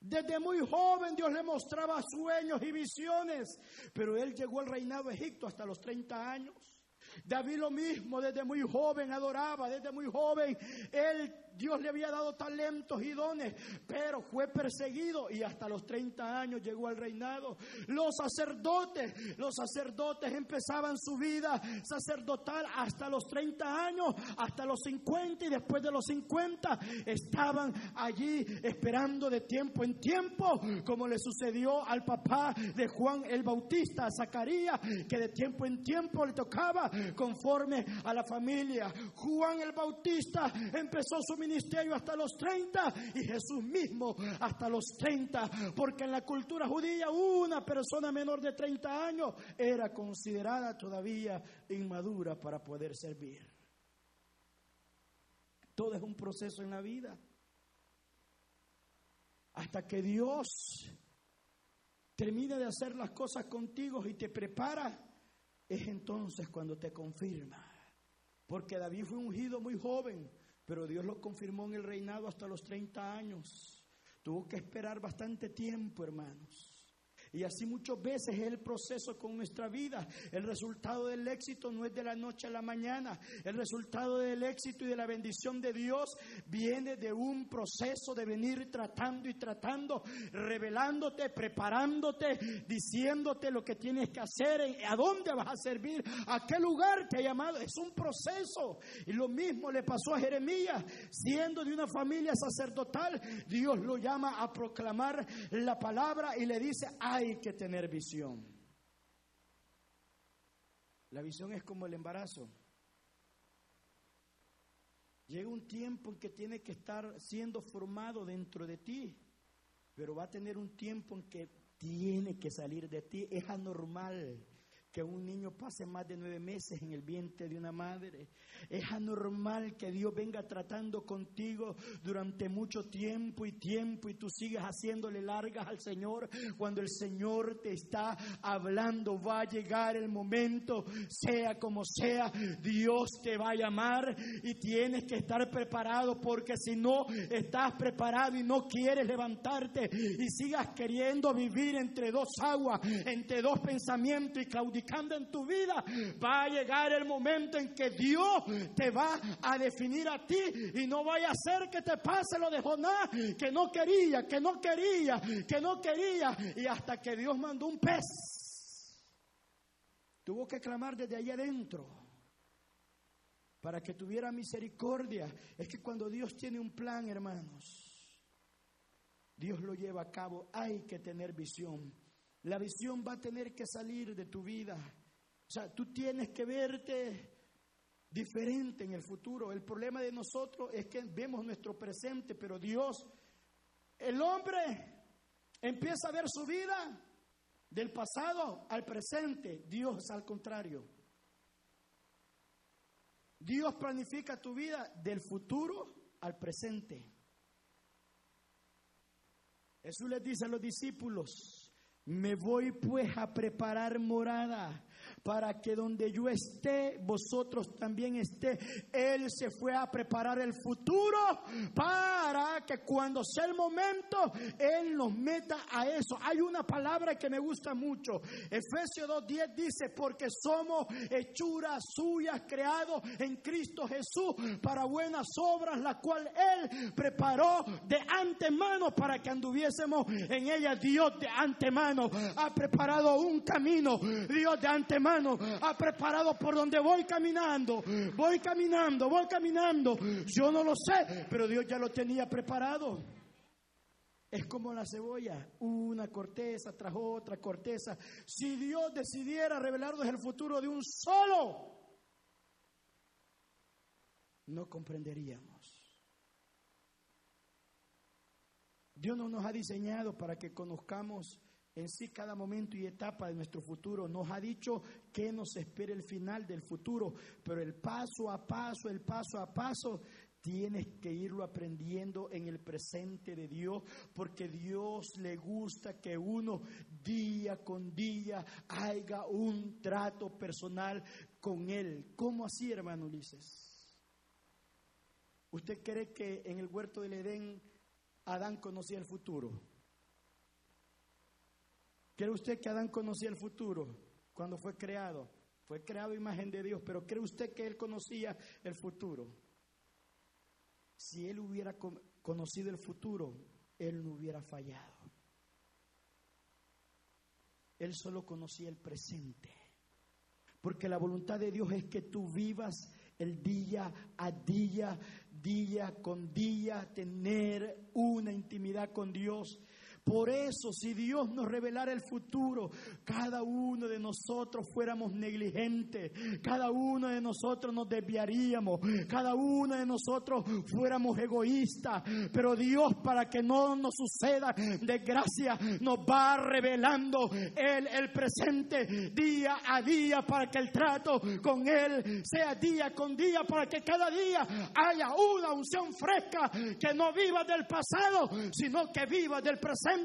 desde muy joven Dios le mostraba sueños y visiones, pero él llegó al reinado de Egipto hasta los 30 años. David lo mismo, desde muy joven adoraba, desde muy joven él Dios le había dado talentos y dones, pero fue perseguido y hasta los 30 años llegó al reinado. Los sacerdotes, los sacerdotes empezaban su vida sacerdotal hasta los 30 años, hasta los 50 y después de los 50 estaban allí esperando de tiempo en tiempo, como le sucedió al papá de Juan el Bautista, Zacarías, que de tiempo en tiempo le tocaba conforme a la familia. Juan el Bautista empezó su ministerio hasta los 30 y Jesús mismo hasta los 30, porque en la cultura judía una persona menor de 30 años era considerada todavía inmadura para poder servir. Todo es un proceso en la vida. Hasta que Dios termine de hacer las cosas contigo y te prepara, es entonces cuando te confirma. Porque David fue ungido muy joven, pero Dios lo confirmó en el reinado hasta los 30 años. Tuvo que esperar bastante tiempo, hermanos. Y así muchas veces es el proceso con nuestra vida. El resultado del éxito no es de la noche a la mañana. El resultado del éxito y de la bendición de Dios viene de un proceso de venir tratando y tratando, revelándote, preparándote, diciéndote lo que tienes que hacer, a dónde vas a servir, a qué lugar te ha llamado. Es un proceso. Y lo mismo le pasó a Jeremías, siendo de una familia sacerdotal, Dios lo llama a proclamar la palabra y le dice, hay que tener visión. La visión es como el embarazo. Llega un tiempo en que tiene que estar siendo formado dentro de ti, pero va a tener un tiempo en que tiene que salir de ti. Es anormal que un niño pase más de nueve meses en el vientre de una madre. Es anormal que Dios venga tratando contigo durante mucho tiempo y tiempo y tú sigas haciéndole largas al Señor. Cuando el Señor te está hablando, va a llegar el momento, sea como sea, Dios te va a llamar y tienes que estar preparado porque si no estás preparado y no quieres levantarte y sigas queriendo vivir entre dos aguas, entre dos pensamientos y claudicar en tu vida, va a llegar el momento en que Dios te va a definir a ti y no vaya a ser que te pase lo de Jonás, que no quería, que no quería, que no quería, y hasta que Dios mandó un pez. Tuvo que clamar desde allá adentro para que tuviera misericordia. Es que cuando Dios tiene un plan, hermanos, Dios lo lleva a cabo. Hay que tener visión. La visión va a tener que salir de tu vida. O sea, tú tienes que verte diferente en el futuro. El problema de nosotros es que vemos nuestro presente, pero Dios, el hombre empieza a ver su vida del pasado al presente. Dios al contrario. Dios planifica tu vida del futuro al presente. Jesús les dice a los discípulos, me voy pues a preparar morada para que donde yo esté, vosotros también esté. Él se fue a preparar el futuro para que cuando sea el momento, Él nos meta a eso. Hay una palabra que me gusta mucho. Efesios 2.10 dice, porque somos hechuras suyas creados en Cristo Jesús para buenas obras, la cual Él preparó de antemano para que anduviésemos en ella. Dios de antemano ha preparado un camino. Dios de antemano ha preparado por donde voy caminando. Voy caminando, voy caminando. Yo no lo sé, pero Dios ya lo tenía preparado. Es como la cebolla, una corteza tras otra corteza. Si Dios decidiera revelarnos el futuro de un solo, no comprenderíamos. Dios no nos ha diseñado para que conozcamos en sí cada momento y etapa de nuestro futuro. Nos ha dicho que nos espera el final del futuro, pero el paso a paso, el paso a paso, tienes que irlo aprendiendo en el presente de Dios, porque Dios le gusta que uno día con día haga un trato personal con Él. ¿Cómo así, hermano Ulises? ¿Usted cree que en el huerto del Edén Adán conocía el futuro? ¿Cree usted que Adán conocía el futuro cuando fue creado? Fue creado imagen de Dios, pero ¿cree usted que él conocía el futuro? Si él hubiera conocido el futuro, él no hubiera fallado. Él solo conocía el presente. Porque la voluntad de Dios es que tú vivas el día a día, día con día, tener una intimidad con Dios por eso, si Dios nos revelara el futuro, cada uno de nosotros fuéramos negligentes, cada uno de nosotros nos desviaríamos, cada uno de nosotros fuéramos egoístas. Pero Dios, para que no nos suceda desgracia, nos va revelando el, el presente día a día para que el trato con Él sea día con día, para que cada día haya una unción fresca que no viva del pasado, sino que viva del presente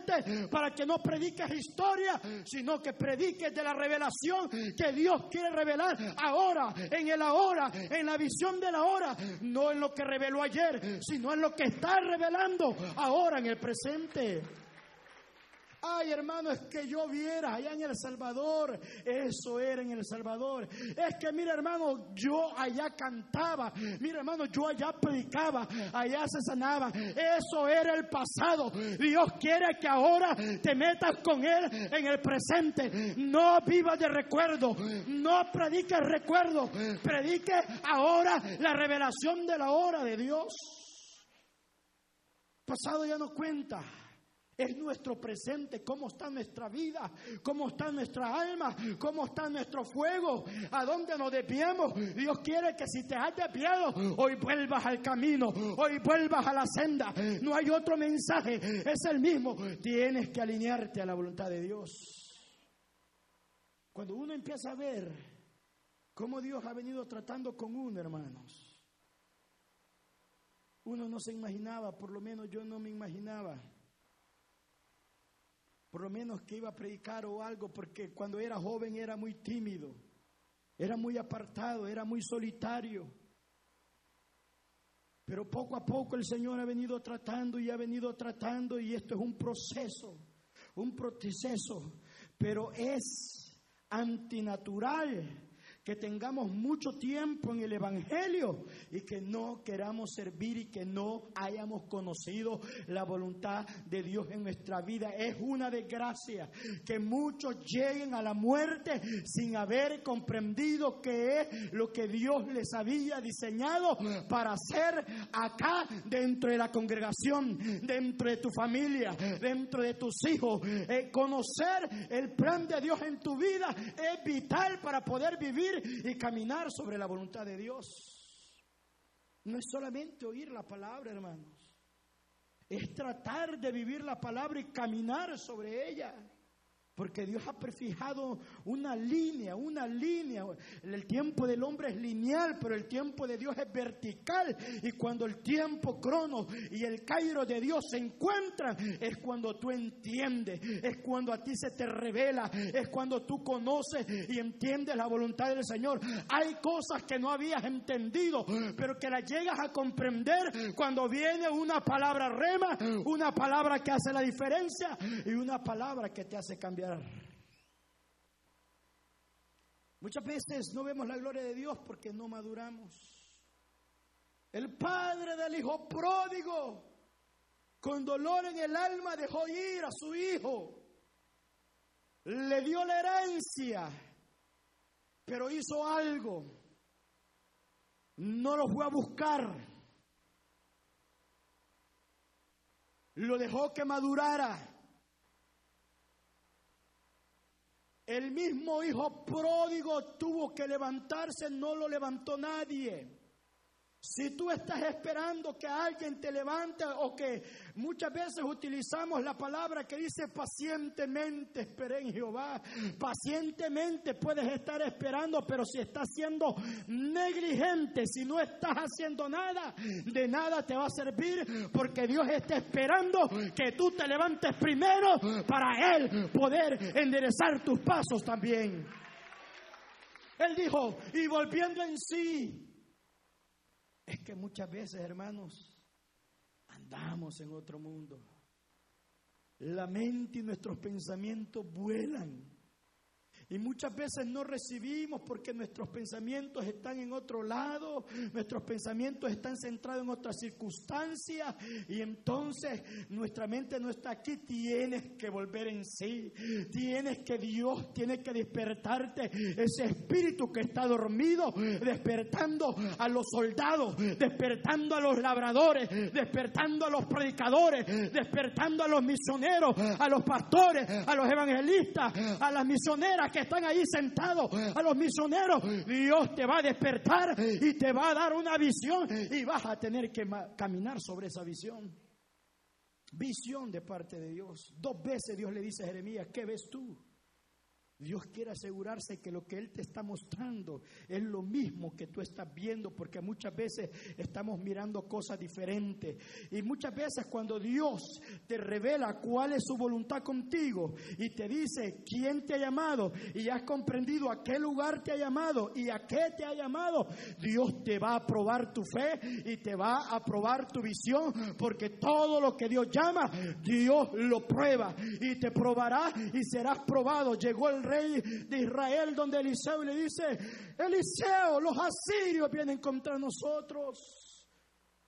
para que no prediques historia, sino que prediques de la revelación que Dios quiere revelar ahora, en el ahora, en la visión de la hora, no en lo que reveló ayer, sino en lo que está revelando ahora en el presente. Ay, hermano, es que yo viera allá en El Salvador. Eso era en El Salvador. Es que, mira, hermano, yo allá cantaba. Mira, hermano, yo allá predicaba. Allá se sanaba. Eso era el pasado. Dios quiere que ahora te metas con Él en el presente. No vivas de recuerdo. No prediques recuerdo. Predique ahora la revelación de la hora de Dios. Pasado ya no cuenta es nuestro presente, cómo está nuestra vida, cómo está nuestra alma, cómo está nuestro fuego, a dónde nos desviamos. Dios quiere que si te has desviado, hoy vuelvas al camino, hoy vuelvas a la senda. No hay otro mensaje, es el mismo. Tienes que alinearte a la voluntad de Dios. Cuando uno empieza a ver cómo Dios ha venido tratando con uno, hermanos, uno no se imaginaba, por lo menos yo no me imaginaba, por lo menos que iba a predicar o algo, porque cuando era joven era muy tímido, era muy apartado, era muy solitario. Pero poco a poco el Señor ha venido tratando y ha venido tratando y esto es un proceso, un proceso, pero es antinatural que tengamos mucho tiempo en el Evangelio y que no queramos servir y que no hayamos conocido la voluntad de Dios en nuestra vida. Es una desgracia que muchos lleguen a la muerte sin haber comprendido qué es lo que Dios les había diseñado para hacer acá dentro de la congregación, dentro de tu familia, dentro de tus hijos. Eh, conocer el plan de Dios en tu vida es vital para poder vivir y caminar sobre la voluntad de Dios. No es solamente oír la palabra, hermanos. Es tratar de vivir la palabra y caminar sobre ella. Porque Dios ha prefijado una línea, una línea. El tiempo del hombre es lineal, pero el tiempo de Dios es vertical. Y cuando el tiempo crono y el cairo de Dios se encuentran, es cuando tú entiendes, es cuando a ti se te revela, es cuando tú conoces y entiendes la voluntad del Señor. Hay cosas que no habías entendido, pero que las llegas a comprender cuando viene una palabra rema, una palabra que hace la diferencia y una palabra que te hace cambiar Muchas veces no vemos la gloria de Dios porque no maduramos. El padre del hijo pródigo, con dolor en el alma, dejó ir a su hijo. Le dio la herencia, pero hizo algo. No lo fue a buscar. Lo dejó que madurara. El mismo hijo pródigo tuvo que levantarse, no lo levantó nadie. Si tú estás esperando que alguien te levante o que muchas veces utilizamos la palabra que dice pacientemente esperé en Jehová, pacientemente puedes estar esperando, pero si estás siendo negligente, si no estás haciendo nada, de nada te va a servir porque Dios está esperando que tú te levantes primero para Él poder enderezar tus pasos también. Él dijo, y volviendo en sí, es que muchas veces, hermanos, andamos en otro mundo. La mente y nuestros pensamientos vuelan. Y muchas veces no recibimos porque nuestros pensamientos están en otro lado, nuestros pensamientos están centrados en otras circunstancias y entonces nuestra mente no está aquí. Tienes que volver en sí, tienes que Dios tiene que despertarte ese espíritu que está dormido, despertando a los soldados, despertando a los labradores, despertando a los predicadores, despertando a los misioneros, a los pastores, a los evangelistas, a las misioneras que están ahí sentados, a los misioneros, Dios te va a despertar y te va a dar una visión y vas a tener que caminar sobre esa visión. Visión de parte de Dios. Dos veces Dios le dice a Jeremías, ¿qué ves tú? Dios quiere asegurarse que lo que Él te está mostrando es lo mismo que tú estás viendo, porque muchas veces estamos mirando cosas diferentes. Y muchas veces cuando Dios te revela cuál es su voluntad contigo y te dice quién te ha llamado y has comprendido a qué lugar te ha llamado y a qué te ha llamado, Dios te va a probar tu fe y te va a probar tu visión, porque todo lo que Dios llama, Dios lo prueba y te probará y serás probado. Llegó el rey de Israel donde Eliseo le dice, Eliseo, los asirios vienen contra nosotros.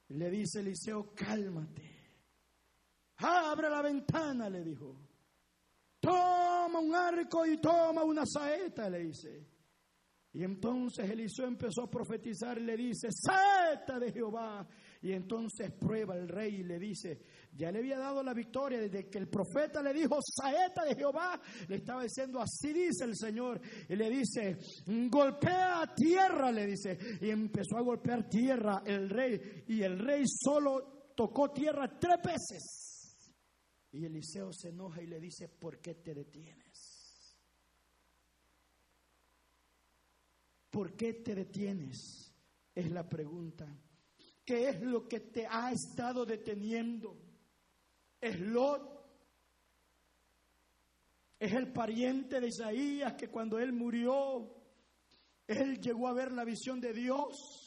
le dice Eliseo, cálmate. Abre la ventana, le dijo. Toma un arco y toma una saeta, le dice. Y entonces Eliseo empezó a profetizar y le dice, saeta de Jehová. Y entonces prueba el rey y le dice, ya le había dado la victoria desde que el profeta le dijo, saeta de Jehová, le estaba diciendo, así dice el Señor. Y le dice, golpea tierra, le dice. Y empezó a golpear tierra el rey. Y el rey solo tocó tierra tres veces. Y Eliseo se enoja y le dice, ¿por qué te detienes? ¿Por qué te detienes? Es la pregunta. ¿Qué es lo que te ha estado deteniendo? ¿Es Lot? ¿Es el pariente de Isaías que cuando él murió, él llegó a ver la visión de Dios?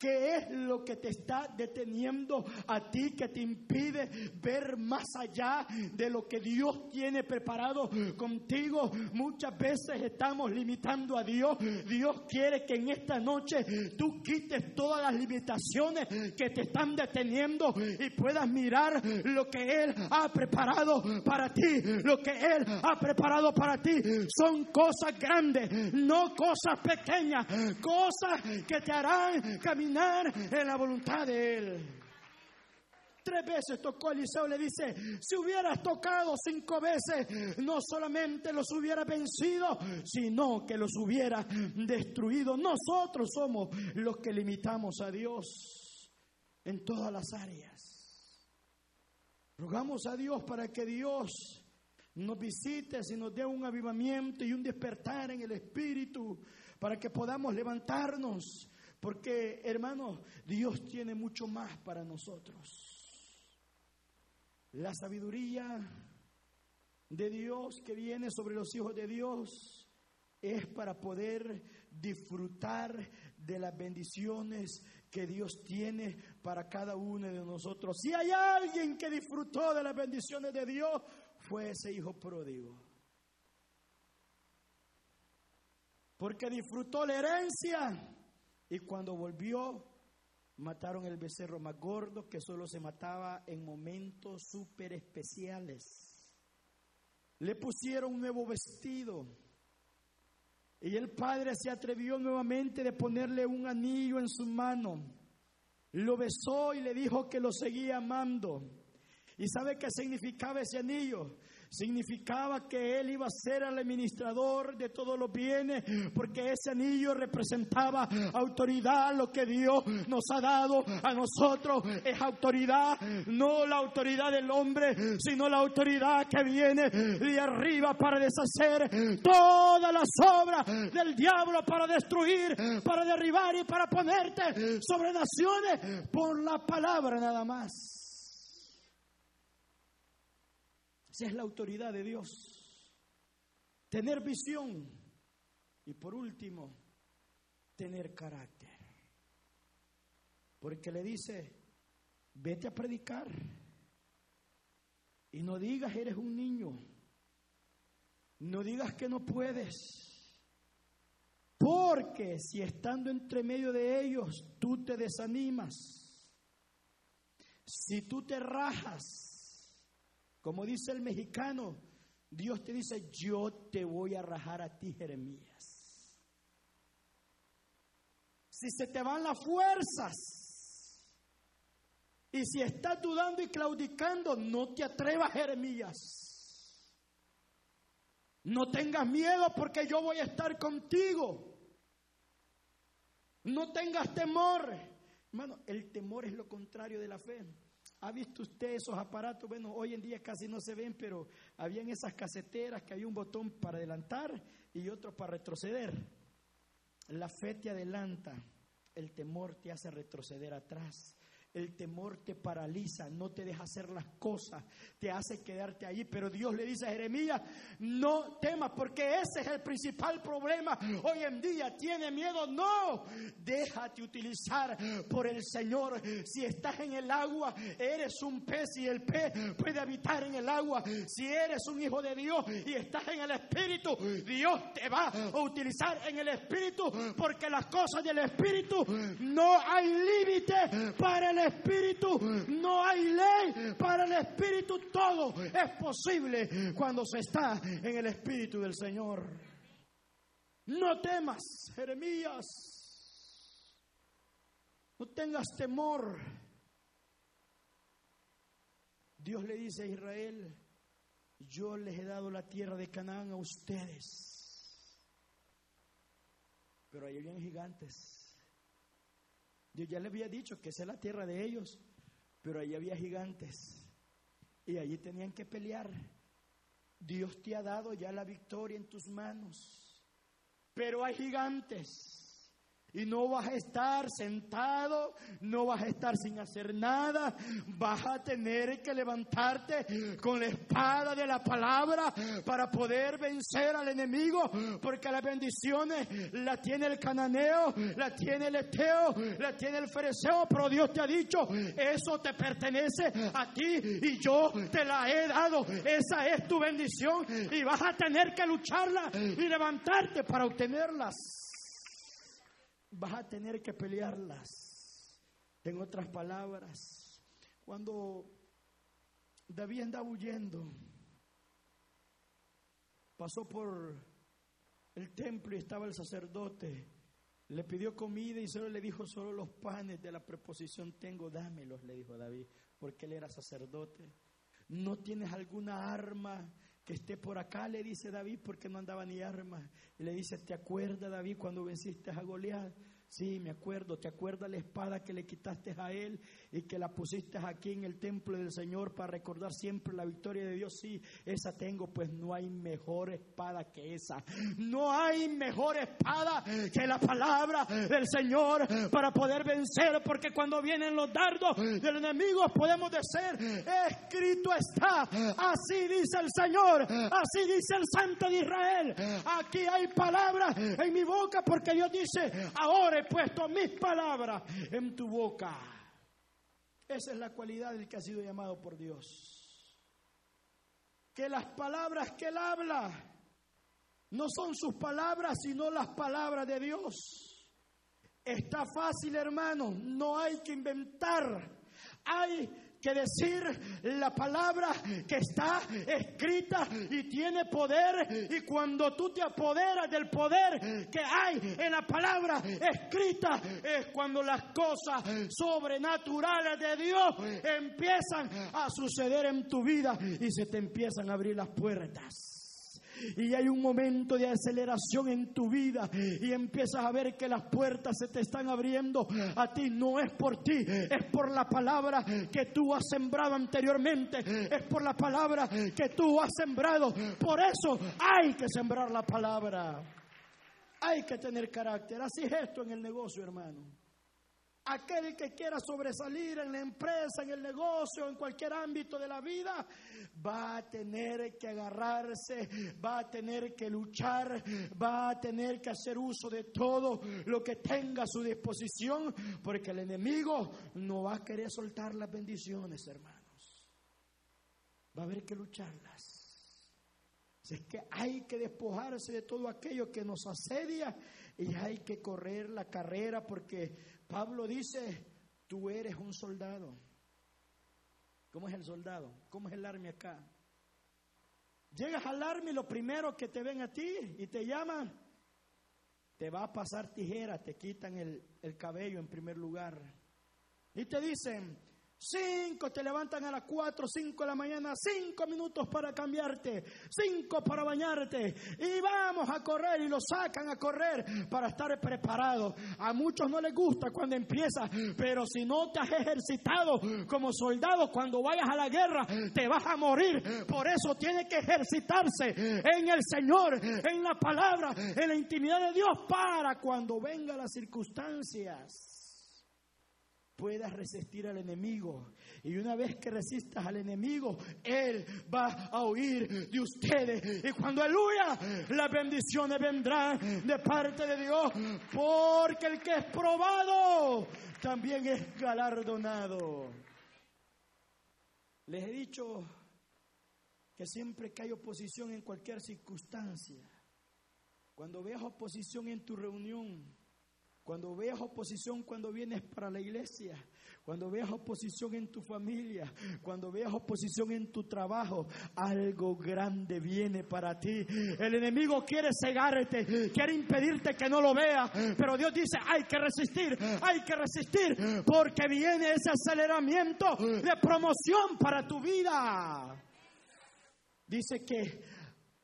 ¿Qué es lo que te está deteniendo a ti que te impide ver más allá de lo que Dios tiene preparado contigo? Muchas veces estamos limitando a Dios. Dios quiere que en esta noche tú quites todas las limitaciones que te están deteniendo y puedas mirar lo que Él ha preparado para ti. Lo que Él ha preparado para ti son cosas grandes, no cosas pequeñas, cosas que te harán caminar en la voluntad de Él. Tres veces tocó Eliseo, le dice, si hubieras tocado cinco veces, no solamente los hubiera vencido, sino que los hubiera destruido. Nosotros somos los que limitamos a Dios en todas las áreas. Rogamos a Dios para que Dios nos visite y nos dé un avivamiento y un despertar en el Espíritu, para que podamos levantarnos porque, hermanos, Dios tiene mucho más para nosotros. La sabiduría de Dios que viene sobre los hijos de Dios es para poder disfrutar de las bendiciones que Dios tiene para cada uno de nosotros. Si hay alguien que disfrutó de las bendiciones de Dios, fue ese hijo pródigo. Porque disfrutó la herencia y cuando volvió, mataron el becerro más gordo que solo se mataba en momentos súper especiales. Le pusieron un nuevo vestido. Y el padre se atrevió nuevamente de ponerle un anillo en su mano. Lo besó y le dijo que lo seguía amando. ¿Y sabe qué significaba ese anillo? Significaba que él iba a ser el administrador de todos los bienes, porque ese anillo representaba autoridad, lo que Dios nos ha dado a nosotros es autoridad, no la autoridad del hombre, sino la autoridad que viene de arriba para deshacer todas las obras del diablo, para destruir, para derribar y para ponerte sobre naciones por la palabra nada más. Es la autoridad de Dios. Tener visión. Y por último, tener carácter. Porque le dice, vete a predicar. Y no digas, eres un niño. No digas que no puedes. Porque si estando entre medio de ellos tú te desanimas, si tú te rajas, como dice el mexicano, Dios te dice, yo te voy a rajar a ti, Jeremías. Si se te van las fuerzas y si estás dudando y claudicando, no te atrevas, Jeremías. No tengas miedo porque yo voy a estar contigo. No tengas temor. Hermano, el temor es lo contrario de la fe. ¿Ha visto usted esos aparatos? Bueno, hoy en día casi no se ven, pero habían esas caseteras que había un botón para adelantar y otro para retroceder. La fe te adelanta, el temor te hace retroceder atrás. El temor te paraliza, no te deja hacer las cosas, te hace quedarte allí. Pero Dios le dice a Jeremías, no temas, porque ese es el principal problema. Hoy en día tiene miedo, no, déjate utilizar por el Señor. Si estás en el agua, eres un pez y el pez puede habitar en el agua. Si eres un hijo de Dios y estás en el Espíritu, Dios te va a utilizar en el Espíritu, porque las cosas del Espíritu no hay límite para el Espíritu. No hay ley para el Espíritu. Todo es posible cuando se está en el Espíritu del Señor. No temas, Jeremías. No tengas temor. Dios le dice a Israel, yo les he dado la tierra de Canaán a ustedes. Pero ahí habían gigantes. Yo ya le había dicho que esa es la tierra de ellos, pero ahí había gigantes y allí tenían que pelear. Dios te ha dado ya la victoria en tus manos, pero hay gigantes. Y no vas a estar sentado, no vas a estar sin hacer nada, vas a tener que levantarte con la espada de la palabra para poder vencer al enemigo, porque las bendiciones la tiene el cananeo, la tiene el eteo, la tiene el fereceo, pero Dios te ha dicho, eso te pertenece a ti y yo te la he dado, esa es tu bendición y vas a tener que lucharla y levantarte para obtenerlas vas a tener que pelearlas. En otras palabras, cuando David andaba huyendo, pasó por el templo y estaba el sacerdote, le pidió comida y solo le dijo, solo los panes de la preposición tengo, dámelos, le dijo David, porque él era sacerdote. ¿No tienes alguna arma esté por acá? Le dice David, porque no andaba ni arma. Y le dice, ¿te acuerdas David cuando venciste a Goliat? Sí, me acuerdo. ¿Te acuerdas la espada que le quitaste a él y que la pusiste aquí en el templo del Señor para recordar siempre la victoria de Dios? Sí, esa tengo. Pues no hay mejor espada que esa. No hay mejor espada que la palabra del Señor para poder vencer. Porque cuando vienen los dardos del enemigo podemos decir, escrito está. Así dice el Señor. Así dice el Santo de Israel. Aquí hay palabra en mi boca porque Dios dice, ahora he puesto mis palabras en tu boca. Esa es la cualidad del que ha sido llamado por Dios. Que las palabras que él habla no son sus palabras, sino las palabras de Dios. Está fácil, hermano, no hay que inventar. Hay que decir la palabra que está escrita y tiene poder. Y cuando tú te apoderas del poder que hay en la palabra escrita, es cuando las cosas sobrenaturales de Dios empiezan a suceder en tu vida y se te empiezan a abrir las puertas y hay un momento de aceleración en tu vida y empiezas a ver que las puertas se te están abriendo a ti, no es por ti, es por la palabra que tú has sembrado anteriormente, es por la palabra que tú has sembrado. Por eso hay que sembrar la palabra. Hay que tener carácter. Así es esto en el negocio, hermano. Aquel que quiera sobresalir en la empresa, en el negocio, en cualquier ámbito de la vida, va a tener que agarrarse, va a tener que luchar, va a tener que hacer uso de todo lo que tenga a su disposición, porque el enemigo no va a querer soltar las bendiciones, hermanos. Va a haber que lucharlas. Es que hay que despojarse de todo aquello que nos asedia y hay que correr la carrera porque Pablo dice, tú eres un soldado. ¿Cómo es el soldado? ¿Cómo es el army acá? Llegas al army, lo primero que te ven a ti y te llaman, te va a pasar tijera, te quitan el, el cabello en primer lugar. Y te dicen, Cinco te levantan a las cuatro, cinco de la mañana, cinco minutos para cambiarte, cinco para bañarte y vamos a correr y lo sacan a correr para estar preparado. A muchos no les gusta cuando empieza, pero si no te has ejercitado como soldado, cuando vayas a la guerra te vas a morir. Por eso tiene que ejercitarse en el Señor, en la palabra, en la intimidad de Dios para cuando vengan las circunstancias puedas resistir al enemigo. Y una vez que resistas al enemigo, Él va a oír de ustedes. Y cuando aleluya, las bendiciones vendrán de parte de Dios. Porque el que es probado también es galardonado. Les he dicho que siempre que hay oposición en cualquier circunstancia, cuando veas oposición en tu reunión, cuando veas oposición cuando vienes para la iglesia, cuando veas oposición en tu familia, cuando veas oposición en tu trabajo, algo grande viene para ti. El enemigo quiere cegarte, quiere impedirte que no lo veas, pero Dios dice, hay que resistir, hay que resistir, porque viene ese aceleramiento de promoción para tu vida. Dice que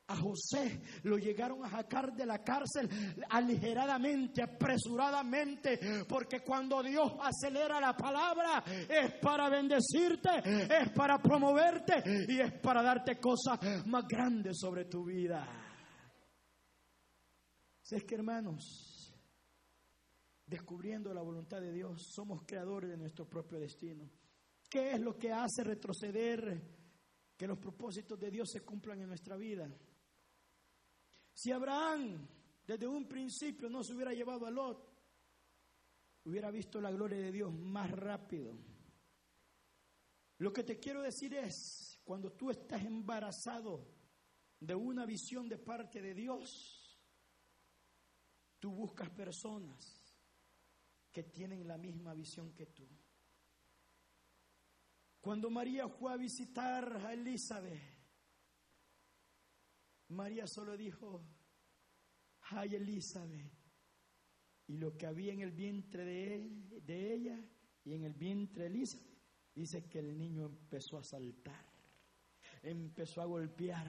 a José lo llegaron a sacar de la cárcel aligeradamente, apresuradamente, porque cuando Dios acelera la palabra es para bendecirte, es para promoverte y es para darte cosas más grandes sobre tu vida. Si es que hermanos, descubriendo la voluntad de Dios, somos creadores de nuestro propio destino. ¿Qué es lo que hace retroceder que los propósitos de Dios se cumplan en nuestra vida? Si Abraham desde un principio no se hubiera llevado a Lot, hubiera visto la gloria de Dios más rápido. Lo que te quiero decir es, cuando tú estás embarazado de una visión de parte de Dios, tú buscas personas que tienen la misma visión que tú. Cuando María fue a visitar a Elizabeth, María solo dijo, ay Elizabeth, y lo que había en el vientre de, de ella y en el vientre de Elizabeth, dice que el niño empezó a saltar, empezó a golpear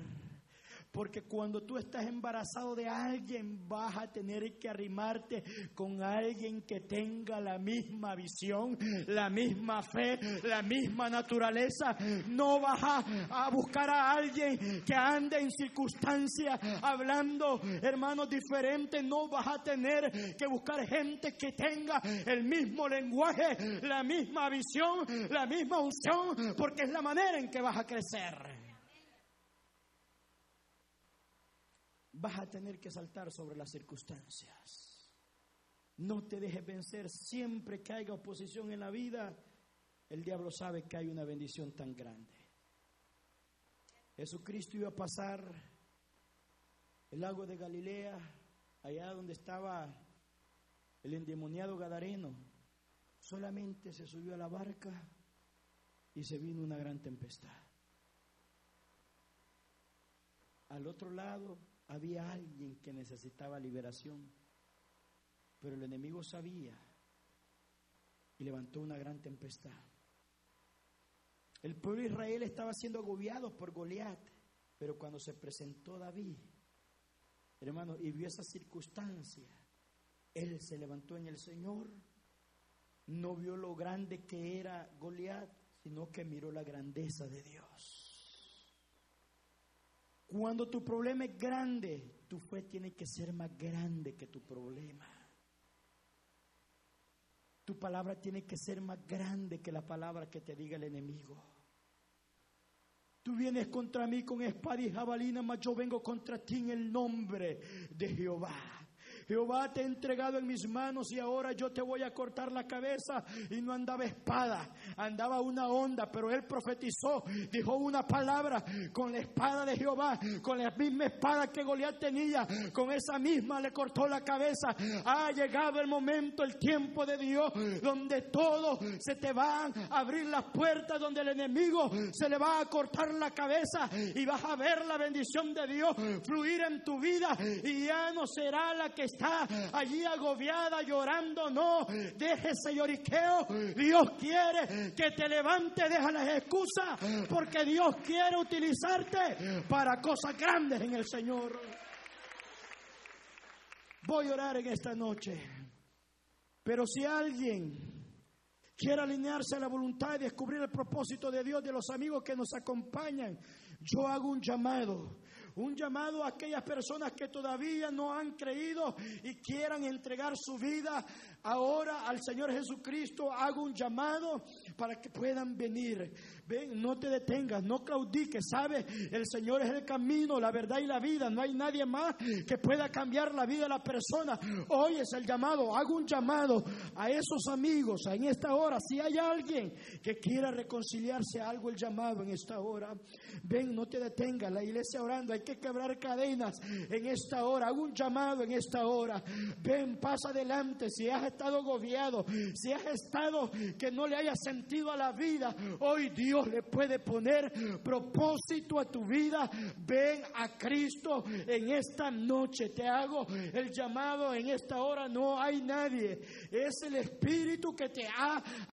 porque cuando tú estás embarazado de alguien, vas a tener que arrimarte con alguien que tenga la misma visión, la misma fe, la misma naturaleza. No vas a, buscar a alguien que ande en circunstancias hablando, hermanos, diferentes. No vas a tener que buscar gente que tenga el mismo lenguaje, la misma visión, la misma unción, porque es la manera en que vas a crecer. Vas a tener que saltar sobre las circunstancias. No te dejes vencer siempre que haya oposición en la vida. El diablo sabe que hay una bendición tan grande. Jesucristo iba a pasar el lago de Galilea, allá donde estaba el endemoniado Gadareno. Solamente se subió a la barca y se vino una gran tempestad. Al otro lado había alguien que necesitaba liberación, pero el enemigo sabía y levantó una gran tempestad. El pueblo de Israel estaba siendo agobiado por Goliat, pero cuando se presentó David, hermano, y vio esa circunstancia, él se levantó en el Señor, no vio lo grande que era Goliat, sino que miró la grandeza de Dios. Cuando tu problema es grande, tu fe tiene que ser más grande que tu problema. Tu palabra tiene que ser más grande que la palabra que te diga el enemigo. Tú vienes contra mí con espada y jabalina, mas yo vengo contra ti en el nombre de Jehová. Jehová te ha entregado en mis manos y ahora yo te voy a cortar la cabeza. Y no andaba espada, andaba una onda, pero él profetizó, dijo una palabra con la espada de Jehová, con la misma espada que Goliat tenía, con esa misma le cortó la cabeza. Ha llegado el momento, el tiempo de Dios, donde todo se te van a abrir las puertas, donde el enemigo se le va a cortar la cabeza y vas a ver la bendición de Dios fluir en tu vida y ya no será la que está allí agobiada, llorando, no, deje ese lloriqueo. Dios quiere que te levante, deja las excusas, porque Dios quiere utilizarte para cosas grandes en el Señor. Voy a orar en esta noche. Pero si alguien quiere alinearse a la voluntad y descubrir el propósito de Dios, de los amigos que nos acompañan, yo hago un llamado un llamado a aquellas personas que todavía no han creído y quieran entregar su vida ahora al Señor Jesucristo. Hago un llamado para que puedan venir. Ven, no te detengas, no claudiques, ¿sabes? El Señor es el camino, la verdad y la vida. No hay nadie más que pueda cambiar la vida de la persona. Hoy es el llamado, hago un llamado a esos amigos en esta hora. Si hay alguien que quiera reconciliarse, algo el llamado en esta hora. Ven, no te detengas, la iglesia orando, hay que quebrar cadenas en esta hora. Hago un llamado en esta hora. Ven, pasa adelante. Si estado agobiado, si has estado que no le hayas sentido a la vida, hoy Dios le puede poner propósito a tu vida. Ven a Cristo en esta noche. Te hago el llamado en esta hora. No hay nadie. Es el Espíritu que te ha